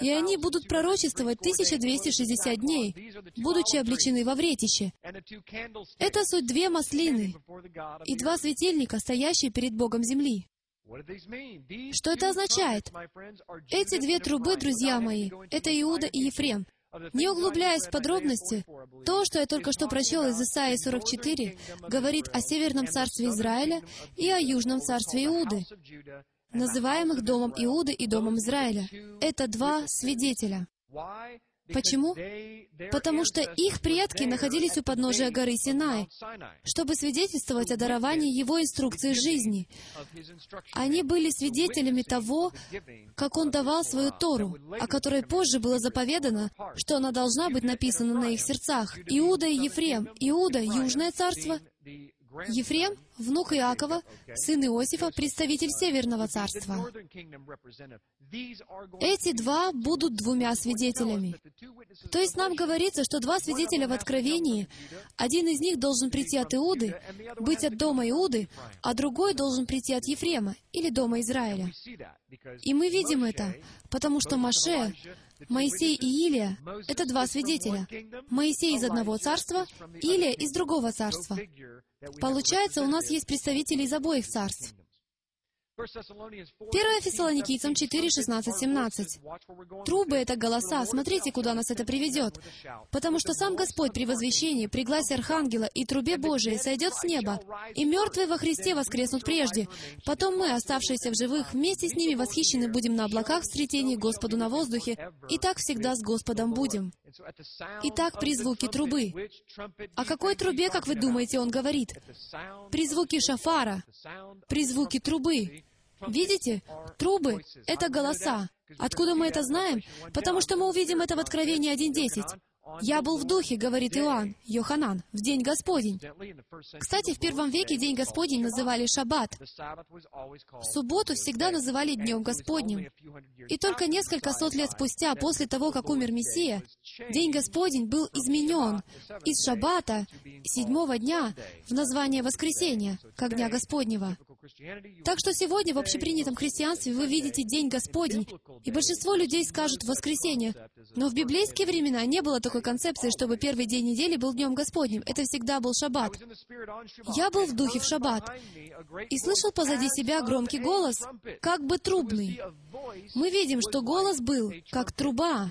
И они будут пророчествовать 1260 дней, будучи обличены во вретище. Это суть две маслины и два светильника, стоящие перед Богом земли. Что это означает? Эти две трубы, друзья мои, это Иуда и Ефрем. Не углубляясь в подробности, то, что я только что прочел из Исаии 44, говорит о Северном царстве Израиля и о Южном царстве Иуды, называемых Домом Иуды и Домом Израиля. Это два свидетеля. Почему? Потому что их предки находились у подножия горы Синай, чтобы свидетельствовать о даровании Его инструкции жизни. Они были свидетелями того, как Он давал свою Тору, о которой позже было заповедано, что она должна быть написана на их сердцах. Иуда и Ефрем. Иуда — Южное царство, Ефрем — внук Иакова, сын Иосифа, представитель Северного царства. Эти два будут двумя свидетелями. То есть нам говорится, что два свидетеля в Откровении, один из них должен прийти от Иуды, быть от дома Иуды, а другой должен прийти от Ефрема или дома Израиля. И мы видим это, потому что Маше, Моисей и Илия — это два свидетеля. Моисей из одного царства, Илия из другого царства. Получается, у нас есть представители из обоих царств. 1 Фессалоникийцам 4, 16, 17. Трубы — это голоса. Смотрите, куда нас это приведет. Потому что сам Господь при возвещении, при гласе Архангела и трубе Божией сойдет с неба, и мертвые во Христе воскреснут прежде. Потом мы, оставшиеся в живых, вместе с ними восхищены будем на облаках в встретении Господу на воздухе, и так всегда с Господом будем. Итак, при звуке трубы. О какой трубе, как вы думаете, он говорит? При звуке шафара, при звуке трубы. Видите? Трубы — это голоса. Откуда мы это знаем? Потому что мы увидим это в Откровении 1.10. «Я был в духе», — говорит Иоанн, Йоханан, в день Господень. Кстати, в первом веке день Господень называли Шаббат. Субботу всегда называли Днем Господним. И только несколько сот лет спустя, после того, как умер Мессия, День Господень был изменен из Шаббата, седьмого дня, в название Воскресения, как Дня Господнего. Так что сегодня в общепринятом христианстве вы видите День Господень, и большинство людей скажут «воскресенье». Но в библейские времена не было такой концепции, чтобы первый день недели был Днем Господним. Это всегда был Шаббат. Я был в духе в Шаббат и слышал позади себя громкий голос, как бы трубный. Мы видим, что голос был, как труба.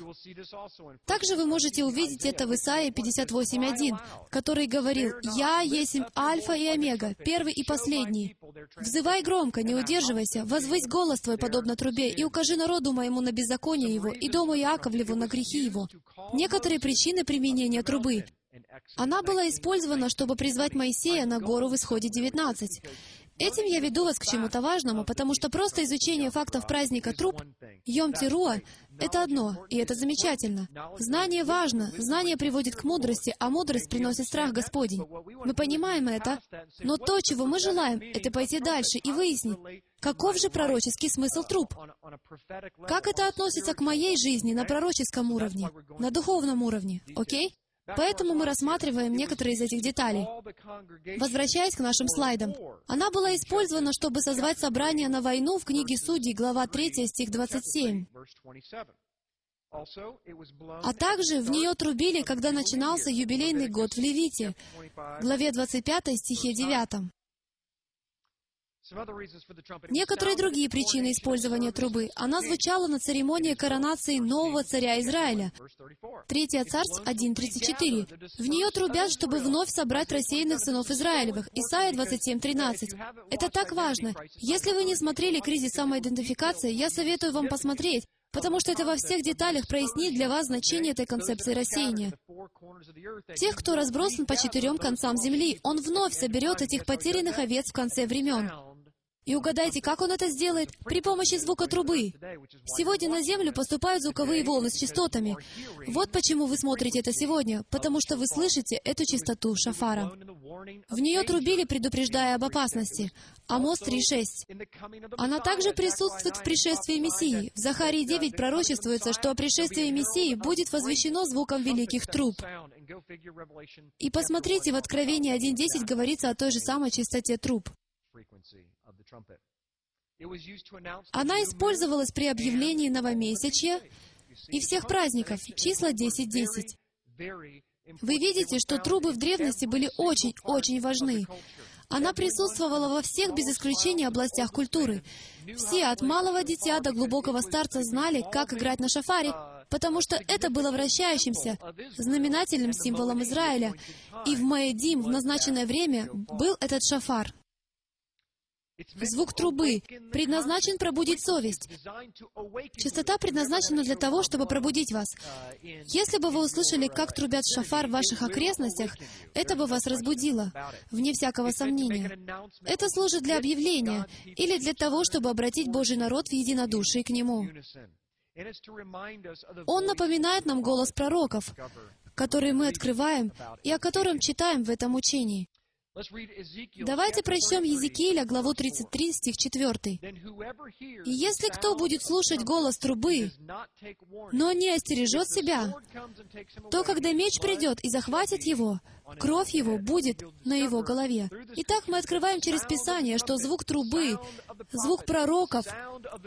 Также вы можете увидеть это в Исаии 58.1, который говорил, «Я есть Альфа и Омега, первый и последний. Взывай громко, не удерживайся, возвысь голос твой, подобно трубе, и укажи народу моему на беззаконие его, и дому Яковлеву на грехи его». Некоторые причины применения трубы. Она была использована, чтобы призвать Моисея на гору в Исходе 19. Этим я веду вас к чему-то важному, потому что просто изучение фактов праздника труп, Йом Тируа, это одно, и это замечательно. Знание важно, знание приводит к мудрости, а мудрость приносит страх Господень. Мы понимаем это, но то, чего мы желаем, это пойти дальше и выяснить, каков же пророческий смысл труп. Как это относится к моей жизни на пророческом уровне, на духовном уровне, окей? Поэтому мы рассматриваем некоторые из этих деталей. Возвращаясь к нашим слайдам. Она была использована, чтобы созвать собрание на войну в книге Судей, глава 3, стих 27. А также в нее трубили, когда начинался юбилейный год в Левите, главе 25, стихе 9. Некоторые другие причины использования трубы. Она звучала на церемонии коронации нового царя Израиля. Третья царств 1.34. В нее трубят, чтобы вновь собрать рассеянных сынов Израилевых. Исайя 27.13. Это так важно. Если вы не смотрели «Кризис самоидентификации», я советую вам посмотреть, потому что это во всех деталях прояснит для вас значение этой концепции рассеяния. Тех, кто разбросан по четырем концам земли, он вновь соберет этих потерянных овец в конце времен. И угадайте, как он это сделает? При помощи звука трубы. Сегодня на Землю поступают звуковые волны с частотами. Вот почему вы смотрите это сегодня, потому что вы слышите эту частоту шафара. В нее трубили, предупреждая об опасности. Амос 3.6. Она также присутствует в пришествии Мессии. В Захарии 9 пророчествуется, что о пришествии Мессии будет возвещено звуком великих труб. И посмотрите, в Откровении 1.10 говорится о той же самой частоте труб. Она использовалась при объявлении новомесячья и всех праздников, числа 10.10. Вы видите, что трубы в древности были очень-очень важны. Она присутствовала во всех без исключения областях культуры. Все, от малого дитя до глубокого старца, знали, как играть на шафаре, потому что это было вращающимся, знаменательным символом Израиля. И в Маэдим в назначенное время был этот шафар. Звук трубы предназначен пробудить совесть. Частота предназначена для того, чтобы пробудить вас. Если бы вы услышали, как трубят шафар в ваших окрестностях, это бы вас разбудило, вне всякого сомнения. Это служит для объявления или для того, чтобы обратить Божий народ в единодушие к Нему. Он напоминает нам голос пророков, которые мы открываем и о котором читаем в этом учении. Давайте прочтем Езекииля, главу 33, стих 4. «И если кто будет слушать голос трубы, но не остережет себя, то когда меч придет и захватит его, кровь его будет на его голове». Итак, мы открываем через Писание, что звук трубы, звук пророков,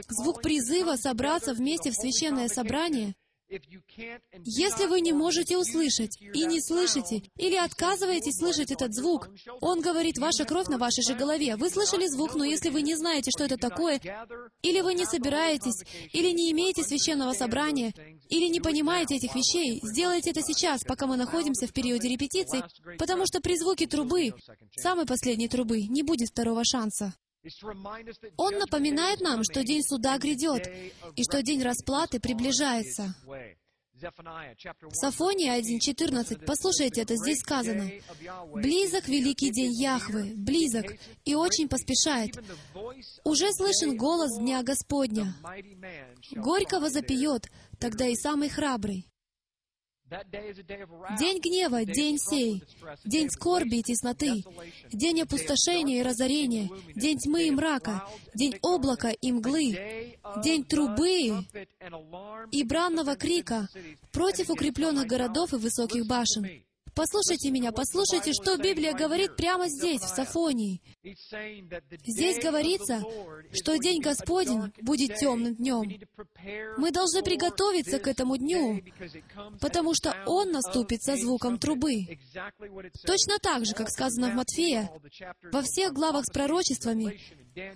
звук призыва собраться вместе в священное собрание — если вы не можете услышать и не слышите, или отказываетесь слышать этот звук, он говорит, ваша кровь на вашей же голове. Вы слышали звук, но если вы не знаете, что это такое, или вы не собираетесь, или не имеете священного собрания, или не понимаете этих вещей, сделайте это сейчас, пока мы находимся в периоде репетиций, потому что при звуке трубы, самой последней трубы, не будет второго шанса. Он напоминает нам, что день суда грядет, и что день расплаты приближается. В Сафонии 1.14, послушайте, это здесь сказано. «Близок великий день Яхвы, близок, и очень поспешает. Уже слышен голос Дня Господня. Горько возопьет, тогда и самый храбрый. День гнева, день сей, день скорби и тесноты, день опустошения и разорения, день тьмы и мрака, день облака и мглы, день трубы и бранного крика против укрепленных городов и высоких башен. Послушайте меня, послушайте, что Библия говорит прямо здесь, в Сафонии. Здесь говорится, что день Господень будет темным днем. Мы должны приготовиться к этому дню, потому что он наступит со звуком трубы. Точно так же, как сказано в Матфея, во всех главах с пророчествами,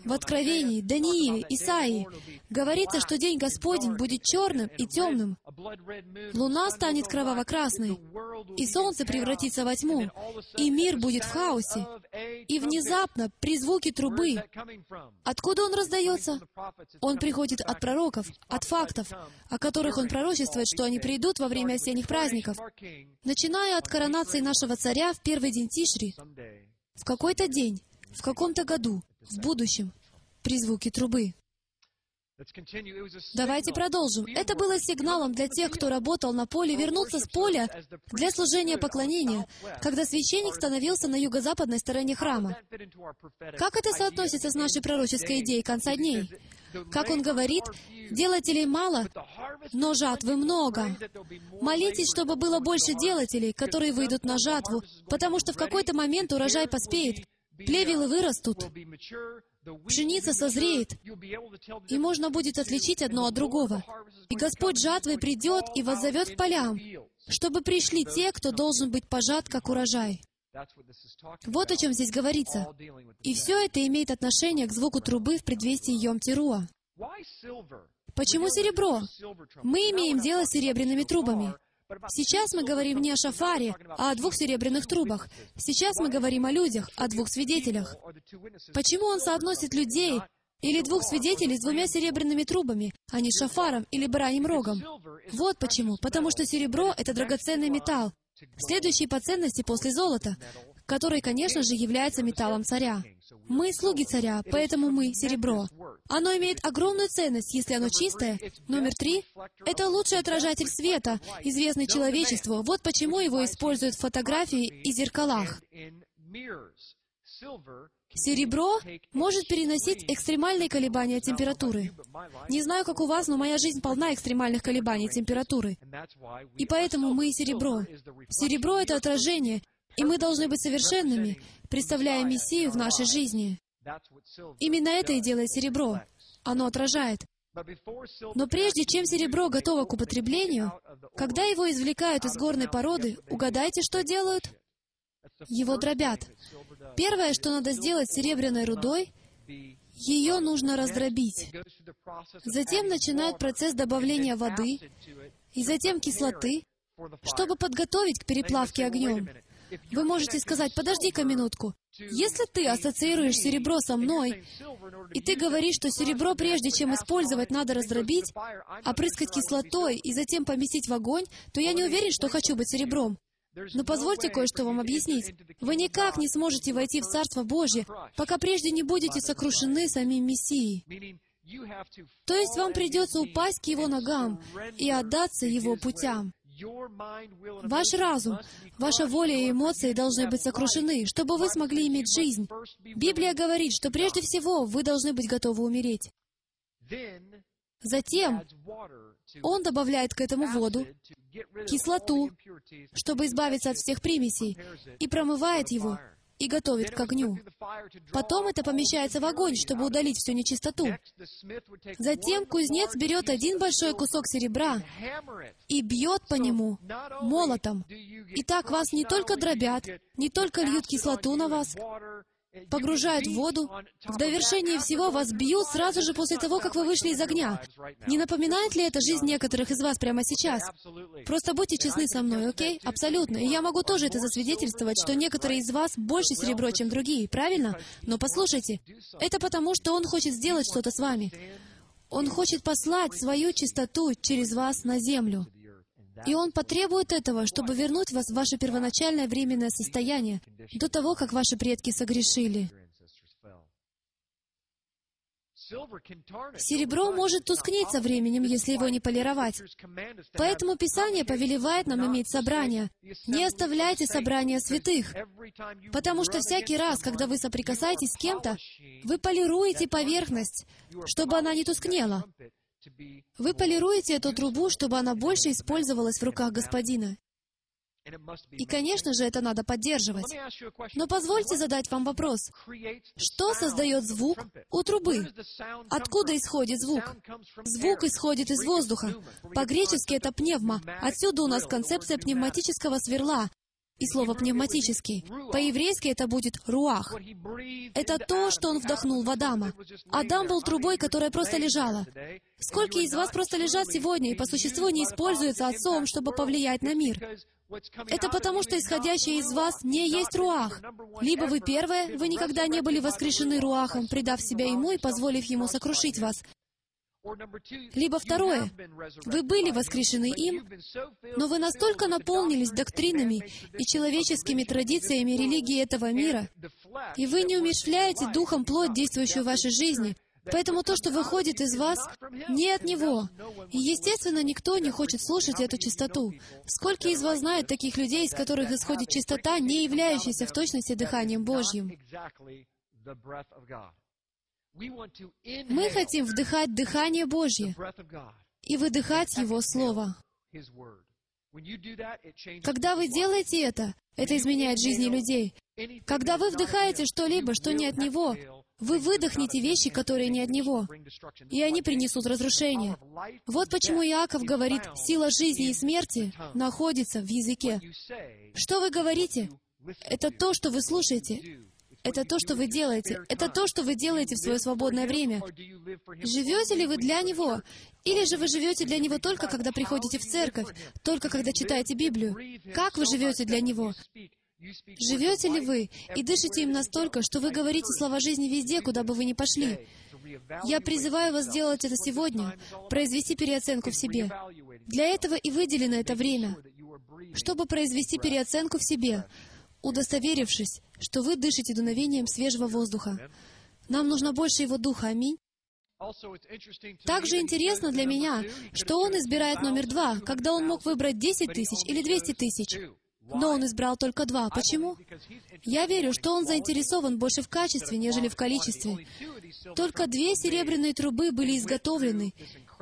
в Откровении, Данииле, Исаии говорится, что день Господень будет черным и темным. Луна станет кроваво-красной, и солнце превратится во тьму, и мир будет в хаосе. И внезапно, при звуке трубы, откуда он раздается? Он приходит от пророков, от фактов, о которых он пророчествует, что они придут во время осенних праздников. Начиная от коронации нашего царя в первый день Тишри, в какой-то день, в каком-то году, в будущем, при звуке трубы. Давайте продолжим. Это было сигналом для тех, кто работал на поле, вернуться с поля для служения поклонения, когда священник становился на юго-западной стороне храма. Как это соотносится с нашей пророческой идеей конца дней? Как он говорит, делателей мало, но жатвы много. Молитесь, чтобы было больше делателей, которые выйдут на жатву, потому что в какой-то момент урожай поспеет, плевелы вырастут, Пшеница созреет, и можно будет отличить одно от другого. И Господь жатвы придет и воззовет к полям, чтобы пришли те, кто должен быть пожат, как урожай. Вот о чем здесь говорится. И все это имеет отношение к звуку трубы в предвестии Йом-Тируа. Почему серебро? Мы имеем дело с серебряными трубами. Сейчас мы говорим не о шафаре, а о двух серебряных трубах. Сейчас мы говорим о людях, о двух свидетелях. Почему он соотносит людей или двух свидетелей с двумя серебряными трубами, а не шафаром или бараньим рогом? Вот почему. Потому что серебро — это драгоценный металл, следующий по ценности после золота, который, конечно же, является металлом царя. Мы слуги царя, поэтому мы серебро. Оно имеет огромную ценность, если оно чистое. Номер три — это лучший отражатель света, известный человечеству. Вот почему его используют в фотографии и зеркалах. Серебро может переносить экстремальные колебания температуры. Не знаю, как у вас, но моя жизнь полна экстремальных колебаний температуры. И поэтому мы и серебро. Серебро — это отражение, и мы должны быть совершенными, представляя Мессию в нашей жизни. Именно это и делает серебро. Оно отражает. Но прежде чем серебро готово к употреблению, когда его извлекают из горной породы, угадайте, что делают? Его дробят. Первое, что надо сделать серебряной рудой, ее нужно раздробить. Затем начинают процесс добавления воды и затем кислоты, чтобы подготовить к переплавке огнем. Вы можете сказать, подожди-ка минутку. Если ты ассоциируешь серебро со мной, и ты говоришь, что серебро, прежде чем использовать, надо раздробить, опрыскать кислотой и затем поместить в огонь, то я не уверен, что хочу быть серебром. Но позвольте кое-что вам объяснить. Вы никак не сможете войти в Царство Божье, пока прежде не будете сокрушены самим Мессией. То есть вам придется упасть к Его ногам и отдаться Его путям. Ваш разум, ваша воля и эмоции должны быть сокрушены, чтобы вы смогли иметь жизнь. Библия говорит, что прежде всего вы должны быть готовы умереть. Затем он добавляет к этому воду, кислоту, чтобы избавиться от всех примесей, и промывает его, и готовит к огню. Потом это помещается в огонь, чтобы удалить всю нечистоту. Затем кузнец берет один большой кусок серебра и бьет по нему молотом. И так вас не только дробят, не только льют кислоту на вас, погружают в воду. В довершении всего вас бьют сразу же после того, как вы вышли из огня. Не напоминает ли это жизнь некоторых из вас прямо сейчас? Просто будьте честны со мной, окей? Абсолютно. И я могу тоже это засвидетельствовать, что некоторые из вас больше серебро, чем другие, правильно? Но послушайте, это потому, что Он хочет сделать что-то с вами. Он хочет послать свою чистоту через вас на землю. И Он потребует этого, чтобы вернуть вас в ваше первоначальное временное состояние, до того, как ваши предки согрешили. Серебро может тускнеть со временем, если его не полировать. Поэтому Писание повелевает нам иметь собрания. Не оставляйте собрания святых, потому что всякий раз, когда вы соприкасаетесь с кем-то, вы полируете поверхность, чтобы она не тускнела. Вы полируете эту трубу, чтобы она больше использовалась в руках Господина. И, конечно же, это надо поддерживать. Но позвольте задать вам вопрос. Что создает звук у трубы? Откуда исходит звук? Звук исходит из воздуха. По-гречески это пневма. Отсюда у нас концепция пневматического сверла, и слово «пневматический». По-еврейски это будет «руах». Это то, что он вдохнул в Адама. Адам был трубой, которая просто лежала. Сколько из вас просто лежат сегодня и по существу не используются Отцом, чтобы повлиять на мир? Это потому, что исходящее из вас не есть руах. Либо вы первое, вы никогда не были воскрешены руахом, предав себя ему и позволив ему сокрушить вас. Либо второе, вы были воскрешены им, но вы настолько наполнились доктринами и человеческими традициями религии этого мира, и вы не умерщвляете духом плоть, действующую в вашей жизни, Поэтому то, что выходит из вас, не от Него. И, естественно, никто не хочет слушать эту чистоту. Сколько из вас знают таких людей, из которых исходит чистота, не являющаяся в точности дыханием Божьим? Мы хотим вдыхать дыхание Божье и выдыхать Его Слово. Когда вы делаете это, это изменяет жизни людей. Когда вы вдыхаете что-либо, что не от Него, вы выдохнете вещи, которые не от Него, и они принесут разрушение. Вот почему Иаков говорит, сила жизни и смерти находится в языке. Что вы говорите? Это то, что вы слушаете. Это то, что вы делаете. Это то, что вы делаете в свое свободное время. Живете ли вы для Него? Или же вы живете для Него только, когда приходите в церковь, только когда читаете Библию? Как вы живете для Него? Живете ли вы и дышите им настолько, что вы говорите слова жизни везде, куда бы вы ни пошли? Я призываю вас сделать это сегодня, произвести переоценку в себе. Для этого и выделено это время, чтобы произвести переоценку в себе, удостоверившись, что вы дышите дуновением свежего воздуха. Нам нужно больше Его Духа, аминь. Также интересно для меня, что он избирает номер два, когда он мог выбрать 10 тысяч или 200 тысяч. Но он избрал только два. Почему? Я верю, что он заинтересован больше в качестве, нежели в количестве. Только две серебряные трубы были изготовлены,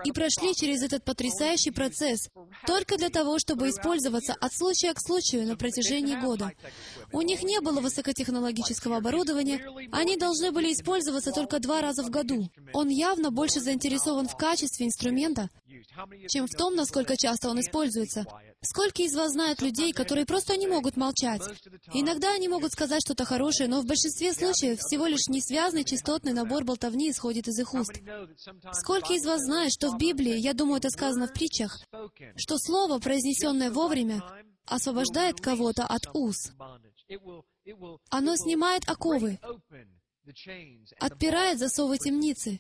и прошли через этот потрясающий процесс только для того, чтобы использоваться от случая к случаю на протяжении года. У них не было высокотехнологического оборудования, они должны были использоваться только два раза в году. Он явно больше заинтересован в качестве инструмента, чем в том, насколько часто он используется. Сколько из вас знают людей, которые просто не могут молчать? Иногда они могут сказать что-то хорошее, но в большинстве случаев всего лишь несвязный частотный набор болтовни исходит из их уст. Сколько из вас знает, что в Библии, я думаю, это сказано в притчах, что слово, произнесенное вовремя, освобождает кого-то от уз. Оно снимает оковы, отпирает засовы темницы,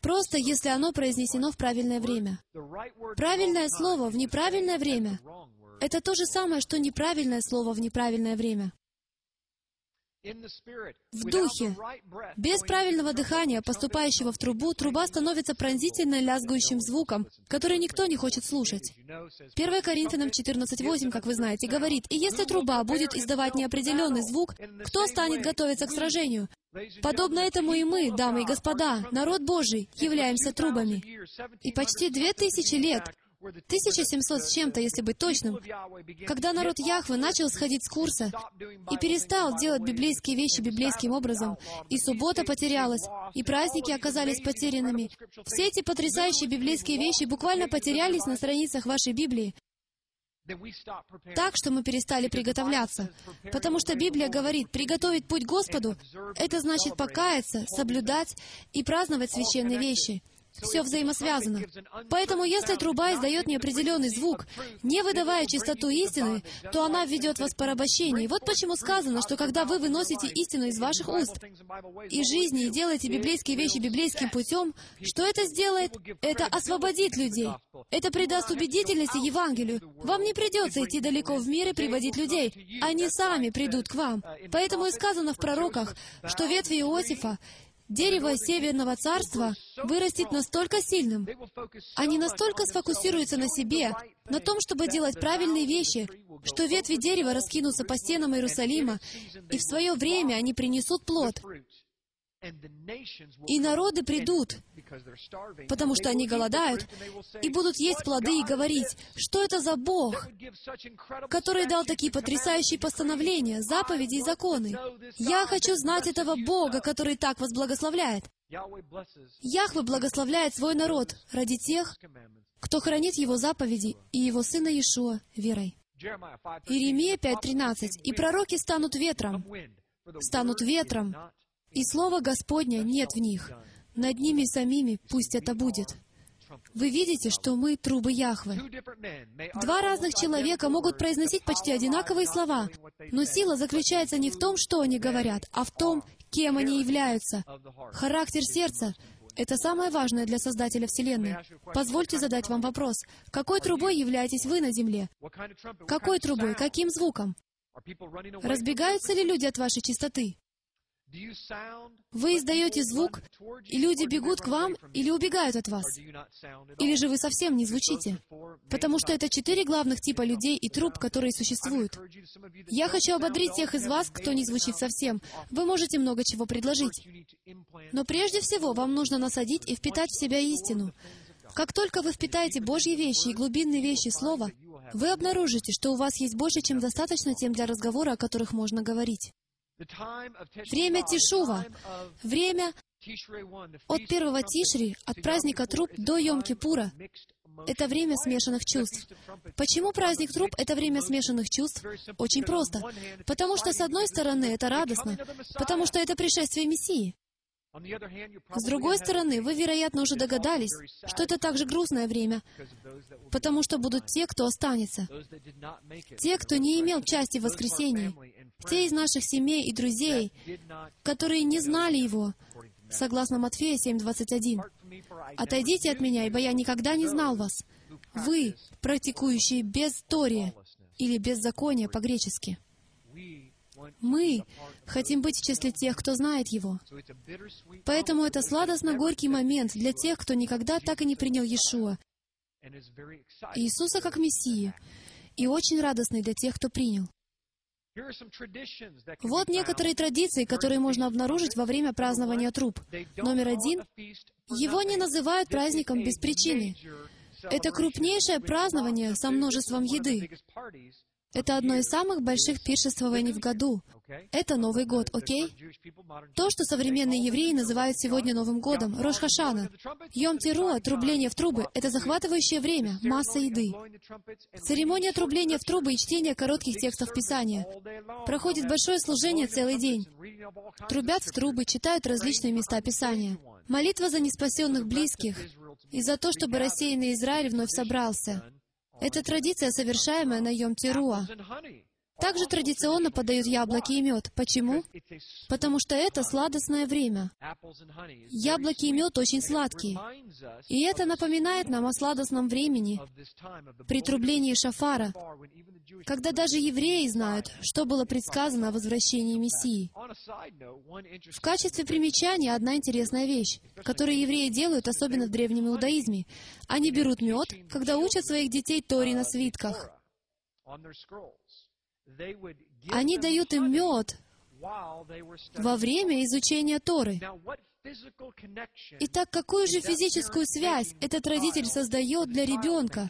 Просто если оно произнесено в правильное время. Правильное слово в неправильное время — это то же самое, что неправильное слово в неправильное время. В духе. Без правильного дыхания, поступающего в трубу, труба становится пронзительно лязгующим звуком, который никто не хочет слушать. 1 Коринфянам 14.8, как вы знаете, говорит, «И если труба будет издавать неопределенный звук, кто станет готовиться к сражению? Подобно этому и мы, дамы и господа, народ Божий, являемся трубами. И почти две тысячи лет 1700 с чем-то, если быть точным, когда народ Яхвы начал сходить с курса и перестал делать библейские вещи библейским образом, и суббота потерялась, и праздники оказались потерянными. Все эти потрясающие библейские вещи буквально потерялись на страницах вашей Библии, так, что мы перестали приготовляться. Потому что Библия говорит, приготовить путь Господу — это значит покаяться, соблюдать и праздновать священные вещи — все взаимосвязано. Поэтому, если труба издает неопределенный звук, не выдавая чистоту истины, то она введет вас в порабощение. вот почему сказано, что когда вы выносите истину из ваших уст и жизни и делаете библейские вещи библейским путем, что это сделает? Это освободит людей. Это придаст убедительности Евангелию. Вам не придется идти далеко в мир и приводить людей. Они сами придут к вам. Поэтому и сказано в пророках, что ветви Иосифа Дерево Северного Царства вырастет настолько сильным, они настолько сфокусируются на себе, на том, чтобы делать правильные вещи, что ветви дерева раскинутся по стенам Иерусалима, и в свое время они принесут плод. И народы придут, потому что они голодают, и будут есть плоды и говорить, что это за Бог, который дал такие потрясающие постановления, заповеди и законы. Я хочу знать этого Бога, который так вас благословляет. Яхве благословляет свой народ ради тех, кто хранит Его заповеди и Его Сына Иешуа верой. Иеремия 5.13. «И пророки станут ветром, станут ветром, и Слова Господня нет в них. Над ними самими пусть это будет. Вы видите, что мы трубы Яхвы. Два разных человека могут произносить почти одинаковые слова, но сила заключается не в том, что они говорят, а в том, кем они являются. Характер сердца — это самое важное для Создателя Вселенной. Позвольте задать вам вопрос. Какой трубой являетесь вы на Земле? Какой трубой? Каким звуком? Разбегаются ли люди от вашей чистоты? Вы издаете звук, и люди бегут к вам или убегают от вас. Или же вы совсем не звучите. Потому что это четыре главных типа людей и труб, которые существуют. Я хочу ободрить тех из вас, кто не звучит совсем. Вы можете много чего предложить. Но прежде всего вам нужно насадить и впитать в себя истину. Как только вы впитаете Божьи вещи и глубинные вещи Слова, вы обнаружите, что у вас есть больше, чем достаточно тем для разговора, о которых можно говорить. Время Тишува, время от первого Тишри, от праздника труп до Йом-Кипура, это время смешанных чувств. Почему праздник труп — это время смешанных чувств? Очень просто. Потому что, с одной стороны, это радостно, потому что это пришествие Мессии. С другой стороны, вы, вероятно, уже догадались, что это также грустное время, потому что будут те, кто останется, те, кто не имел части в воскресении, те из наших семей и друзей, которые не знали Его, согласно Матфея 7.21. «Отойдите от меня, ибо я никогда не знал вас. Вы, практикующие безторие или беззаконие по-гречески». Мы хотим быть в числе тех, кто знает Его. Поэтому это сладостно-горький момент для тех, кто никогда так и не принял Иешуа, Иисуса как Мессию, и очень радостный для тех, кто принял. Вот некоторые традиции, которые можно обнаружить во время празднования труп. Номер один. Его не называют праздником без причины. Это крупнейшее празднование со множеством еды. Это одно из самых больших пиршествований в году. Это Новый год, окей? То, что современные евреи называют сегодня Новым годом, Рош Хашана. Йом Тируа, трубление в трубы, это захватывающее время, масса еды. Церемония трубления в трубы и чтение коротких текстов Писания. Проходит большое служение целый день. Трубят в трубы, читают различные места Писания. Молитва за неспасенных близких и за то, чтобы рассеянный Израиль вновь собрался. Это традиция, совершаемая на Йом-Тируа. Также традиционно подают яблоки и мед. Почему? Потому что это сладостное время. Яблоки и мед очень сладкие. И это напоминает нам о сладостном времени при трублении шафара, когда даже евреи знают, что было предсказано о возвращении Мессии. В качестве примечания одна интересная вещь, которую евреи делают, особенно в древнем иудаизме. Они берут мед, когда учат своих детей Тори на свитках. Они дают им мед во время изучения Торы. Итак, какую же физическую связь этот родитель создает для ребенка?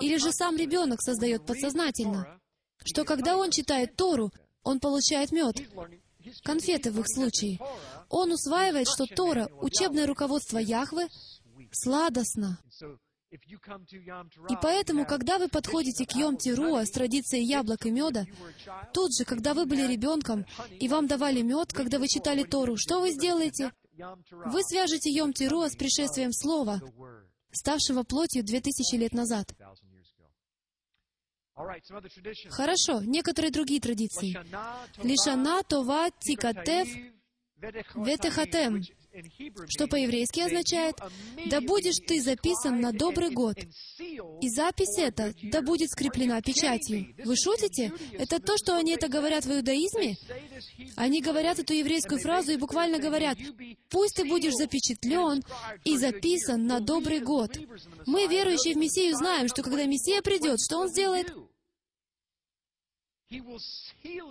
Или же сам ребенок создает подсознательно? Что когда он читает Тору, он получает мед, конфеты в их случае. Он усваивает, что Тора, учебное руководство Яхвы, сладостно. И поэтому, когда вы подходите к Йом Тируа с традицией яблок и меда, тут же, когда вы были ребенком, и вам давали мед, когда вы читали Тору, что вы сделаете? Вы свяжете Йом Тируа с пришествием Слова, ставшего плотью две тысячи лет назад. Хорошо, некоторые другие традиции. Лишана, Това, Тикатев, Ветехатем, что по-еврейски означает «Да будешь ты записан на добрый год». И запись эта «Да будет скреплена печатью». Вы шутите? Это то, что они это говорят в иудаизме? Они говорят эту еврейскую фразу и буквально говорят «Пусть ты будешь запечатлен и записан на добрый год». Мы, верующие в Мессию, знаем, что когда Мессия придет, что Он сделает?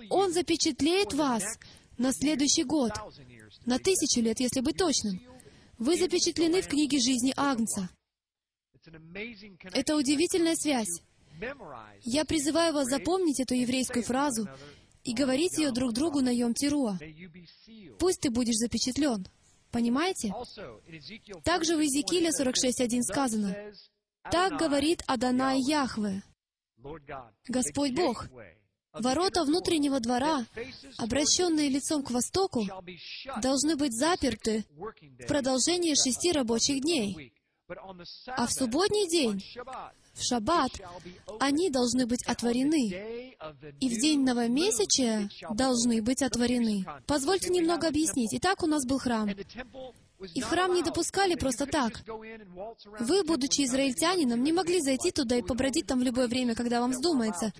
Он запечатлеет вас на следующий год, на тысячу лет, если быть точным. Вы запечатлены в книге жизни Агнца. Это удивительная связь. Я призываю вас запомнить эту еврейскую фразу и говорить ее друг другу на Йом Тируа. Пусть ты будешь запечатлен. Понимаете? Также в Иезекииле 46.1 сказано, «Так говорит Адонай Яхве, Господь Бог, Ворота внутреннего двора, обращенные лицом к востоку, должны быть заперты в продолжение шести рабочих дней. А в субботний день, в шаббат, они должны быть отворены. И в день новомесячия должны быть отворены. Позвольте немного объяснить. Итак, у нас был храм. И храм не допускали просто так. Вы, будучи израильтянином, не могли зайти туда и побродить там в любое время, когда вам вздумается.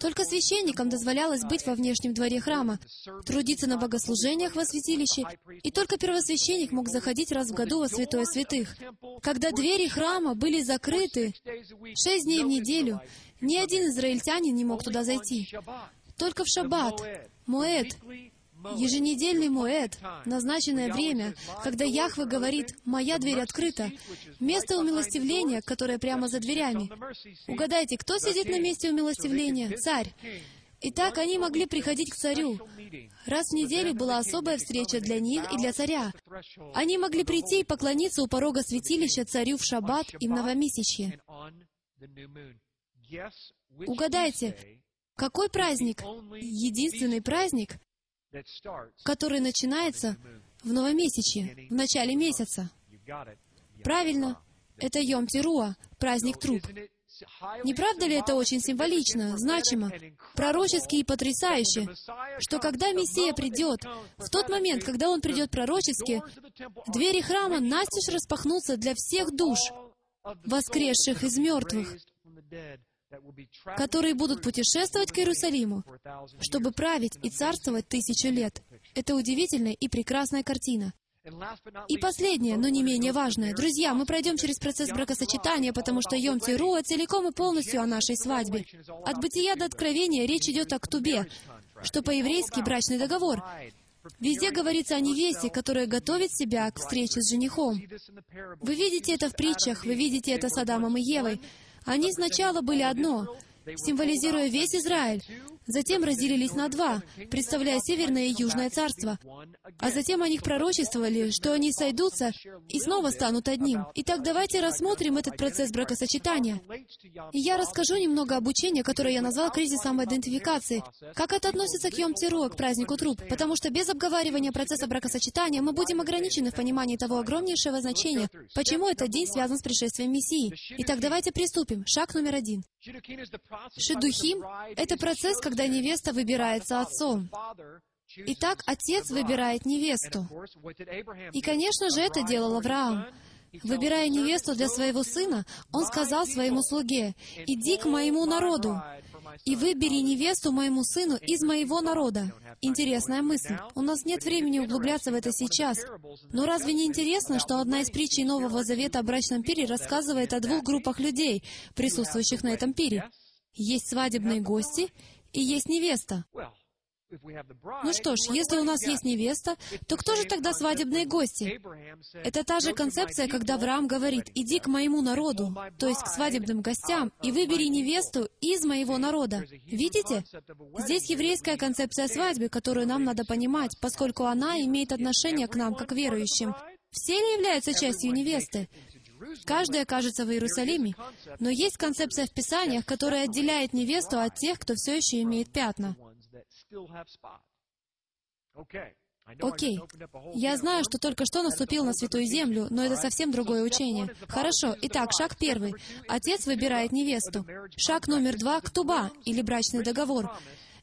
Только священникам дозволялось быть во внешнем дворе храма, трудиться на богослужениях во святилище, и только первосвященник мог заходить раз в году во святое святых. Когда двери храма были закрыты шесть дней в неделю, ни один израильтянин не мог туда зайти. Только в шаббат, Моэд, Еженедельный Моэд, назначенное время, когда Яхве говорит «Моя дверь открыта», место умилостивления, которое прямо за дверями. Угадайте, кто сидит на месте умилостивления? Царь. Итак, они могли приходить к царю. Раз в неделю была особая встреча для них и для царя. Они могли прийти и поклониться у порога святилища царю в шаббат и в новомесячье. Угадайте, какой праздник? Единственный праздник, который начинается в новомесячье, в начале месяца. Правильно, это Йом Тируа, праздник труп. Не правда ли это очень символично, значимо, пророчески и потрясающе, что когда Мессия придет, в тот момент, когда Он придет пророчески, двери храма настежь распахнутся для всех душ, воскресших из мертвых, которые будут путешествовать к Иерусалиму, чтобы править и царствовать тысячу лет. Это удивительная и прекрасная картина. И последнее, но не менее важное. Друзья, мы пройдем через процесс бракосочетания, потому что Йом Тируа целиком и полностью о нашей свадьбе. От бытия до откровения речь идет о ктубе, что по-еврейски брачный договор. Везде говорится о невесте, которая готовит себя к встрече с женихом. Вы видите это в притчах, вы видите это с Адамом и Евой. Они сначала были одно, символизируя весь Израиль. Затем разделились на два, представляя Северное и Южное царство. А затем о них пророчествовали, что они сойдутся и снова станут одним. Итак, давайте рассмотрим этот процесс бракосочетания. И я расскажу немного об учении, которое я назвал кризисом идентификации. Как это относится к Йом-Тиру, к празднику труп? Потому что без обговаривания процесса бракосочетания мы будем ограничены в понимании того огромнейшего значения, почему этот день связан с пришествием Мессии. Итак, давайте приступим. Шаг номер один. Шедухим — это процесс, когда невеста выбирается отцом. Итак, отец выбирает невесту. И, конечно же, это делал Авраам. Выбирая невесту для своего сына, он сказал своему слуге, «Иди к моему народу, и выбери невесту моему сыну из моего народа». Интересная мысль. У нас нет времени углубляться в это сейчас. Но разве не интересно, что одна из притчей Нового Завета о брачном пире рассказывает о двух группах людей, присутствующих на этом пире? Есть свадебные гости и есть невеста. Ну что ж, если у нас есть невеста, то кто же тогда свадебные гости? Это та же концепция, когда Авраам говорит, «Иди к моему народу», то есть к свадебным гостям, и выбери невесту из моего народа. Видите? Здесь еврейская концепция свадьбы, которую нам надо понимать, поскольку она имеет отношение к нам, как верующим. Все ли являются частью невесты? Каждый окажется в Иерусалиме, но есть концепция в Писаниях, которая отделяет невесту от тех, кто все еще имеет пятна. Окей. Я знаю, что только что наступил на Святую Землю, но это совсем другое учение. Хорошо. Итак, шаг первый. Отец выбирает невесту. Шаг номер два — ктуба, или брачный договор.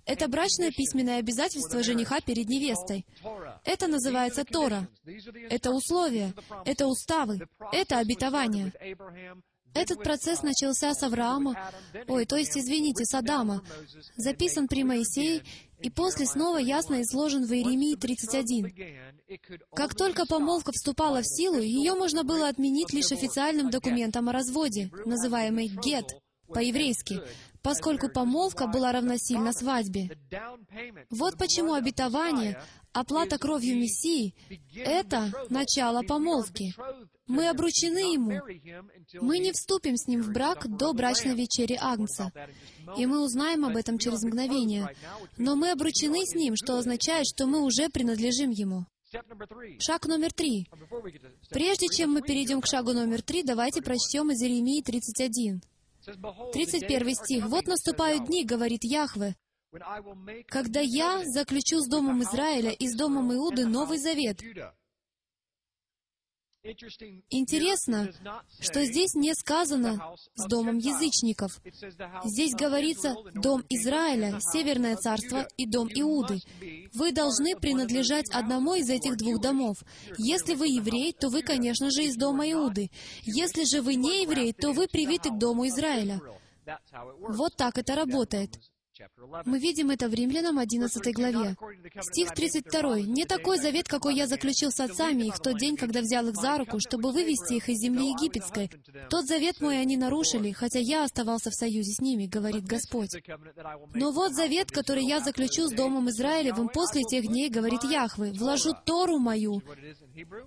Это брачное письменное обязательство жениха перед невестой. Это называется Тора. Это условия, это уставы, это обетование. Этот процесс начался с Авраама, ой, то есть, извините, с Адама, записан при Моисее и после снова ясно изложен в Иеремии 31. Как только помолвка вступала в силу, ее можно было отменить лишь официальным документом о разводе, называемый «гет», по-еврейски, поскольку помолвка была равносильна свадьбе. Вот почему обетование, оплата кровью Мессии — это начало помолвки. Мы обручены Ему. Мы не вступим с Ним в брак до брачной вечери Агнца. И мы узнаем об этом через мгновение. Но мы обручены с Ним, что означает, что мы уже принадлежим Ему. Шаг номер три. Прежде чем мы перейдем к шагу номер три, давайте прочтем из Иеремии 31. 31 стих. «Вот наступают дни, — говорит Яхве, — когда я заключу с Домом Израиля и с Домом Иуды Новый Завет, Интересно, что здесь не сказано «с домом язычников». Здесь говорится «дом Израиля, Северное царство и дом Иуды». Вы должны принадлежать одному из этих двух домов. Если вы еврей, то вы, конечно же, из дома Иуды. Если же вы не еврей, то вы привиты к дому Израиля. Вот так это работает. Мы видим это в Римлянам 11 главе. Стих 32. «Не такой завет, какой я заключил с отцами их в тот день, когда взял их за руку, чтобы вывести их из земли египетской. Тот завет мой они нарушили, хотя я оставался в союзе с ними, говорит Господь. Но вот завет, который я заключу с Домом Израилевым после тех дней, говорит Яхвы, вложу Тору мою».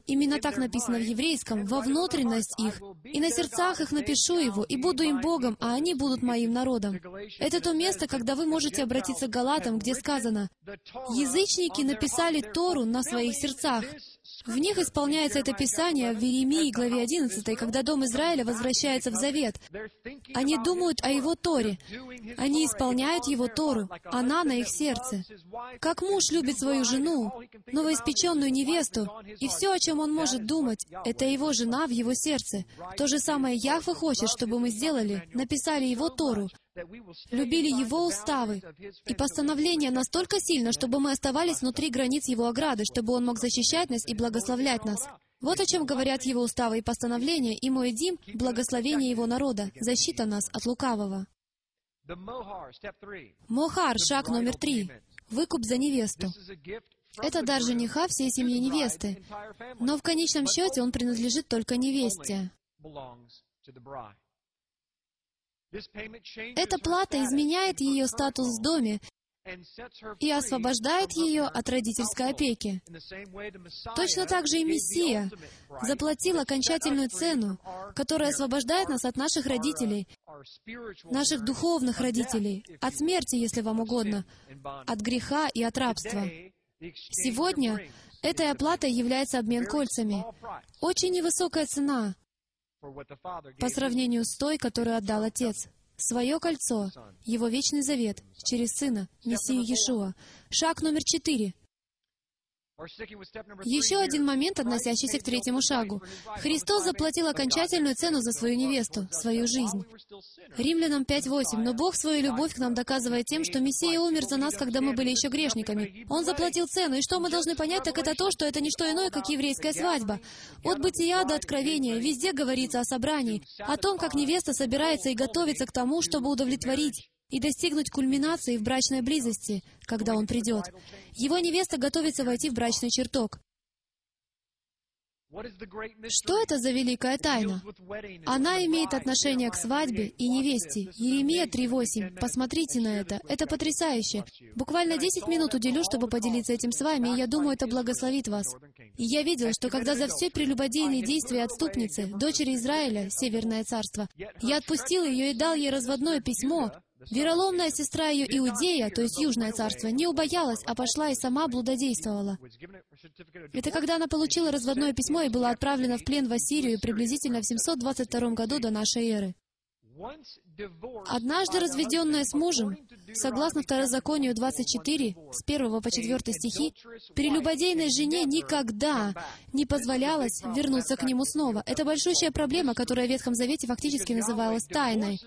Именно так написано в еврейском, «во внутренность их, и на сердцах их напишу его, и буду им Богом, а они будут моим народом». Это то место, когда вы можете обратиться к Галатам, где сказано, «Язычники написали Тору на своих сердцах». В них исполняется это Писание в Веремии, главе 11, когда Дом Израиля возвращается в Завет. Они думают о Его Торе. Они исполняют Его Тору. Она на их сердце. Как муж любит свою жену, новоиспеченную невесту, и все, о чем он может думать, это Его жена в Его сердце. То же самое Яхва хочет, чтобы мы сделали, написали Его Тору, любили Его уставы и постановления настолько сильно, чтобы мы оставались внутри границ Его ограды, чтобы Он мог защищать нас и благословлять нас. Вот о чем говорят Его уставы и постановления, и мой Дим — благословение Его народа, защита нас от лукавого. Мохар, шаг номер три. Выкуп за невесту. Это дар жениха всей семьи невесты. Но в конечном счете он принадлежит только невесте. Эта плата изменяет ее статус в доме и освобождает ее от родительской опеки. Точно так же и Мессия заплатил окончательную цену, которая освобождает нас от наших родителей, наших духовных родителей, от смерти, если вам угодно, от греха и от рабства. Сегодня этой оплатой является обмен кольцами. Очень невысокая цена по сравнению с той, которую отдал Отец свое кольцо, Его вечный завет через Сына, Мессию Иешуа. Шаг номер четыре. Еще один момент, относящийся к третьему шагу. Христос заплатил окончательную цену за свою невесту, свою жизнь. Римлянам 5.8. «Но Бог свою любовь к нам доказывает тем, что Мессия умер за нас, когда мы были еще грешниками. Он заплатил цену, и что мы должны понять, так это то, что это не что иное, как еврейская свадьба. От бытия до откровения. Везде говорится о собрании, о том, как невеста собирается и готовится к тому, чтобы удовлетворить и достигнуть кульминации в брачной близости, когда он придет. Его невеста готовится войти в брачный чертог. Что это за великая тайна? Она имеет отношение к свадьбе и невесте. Еремия 3.8. Посмотрите на это. Это потрясающе. Буквально 10 минут уделю, чтобы поделиться этим с вами, и я думаю, это благословит вас. И я видел, что когда за все прелюбодейные действия отступницы, дочери Израиля, Северное царство, я отпустил ее и дал ей разводное письмо, Вероломная сестра ее Иудея, то есть Южное царство, не убоялась, а пошла и сама блудодействовала. Это когда она получила разводное письмо и была отправлена в плен в Ассирию приблизительно в 722 году до нашей эры. Однажды разведенная с мужем, согласно Второзаконию 24, с 1 по 4 стихи, прелюбодейной жене никогда не позволялось вернуться к нему снова. Это большущая проблема, которая в Ветхом Завете фактически называлась тайной.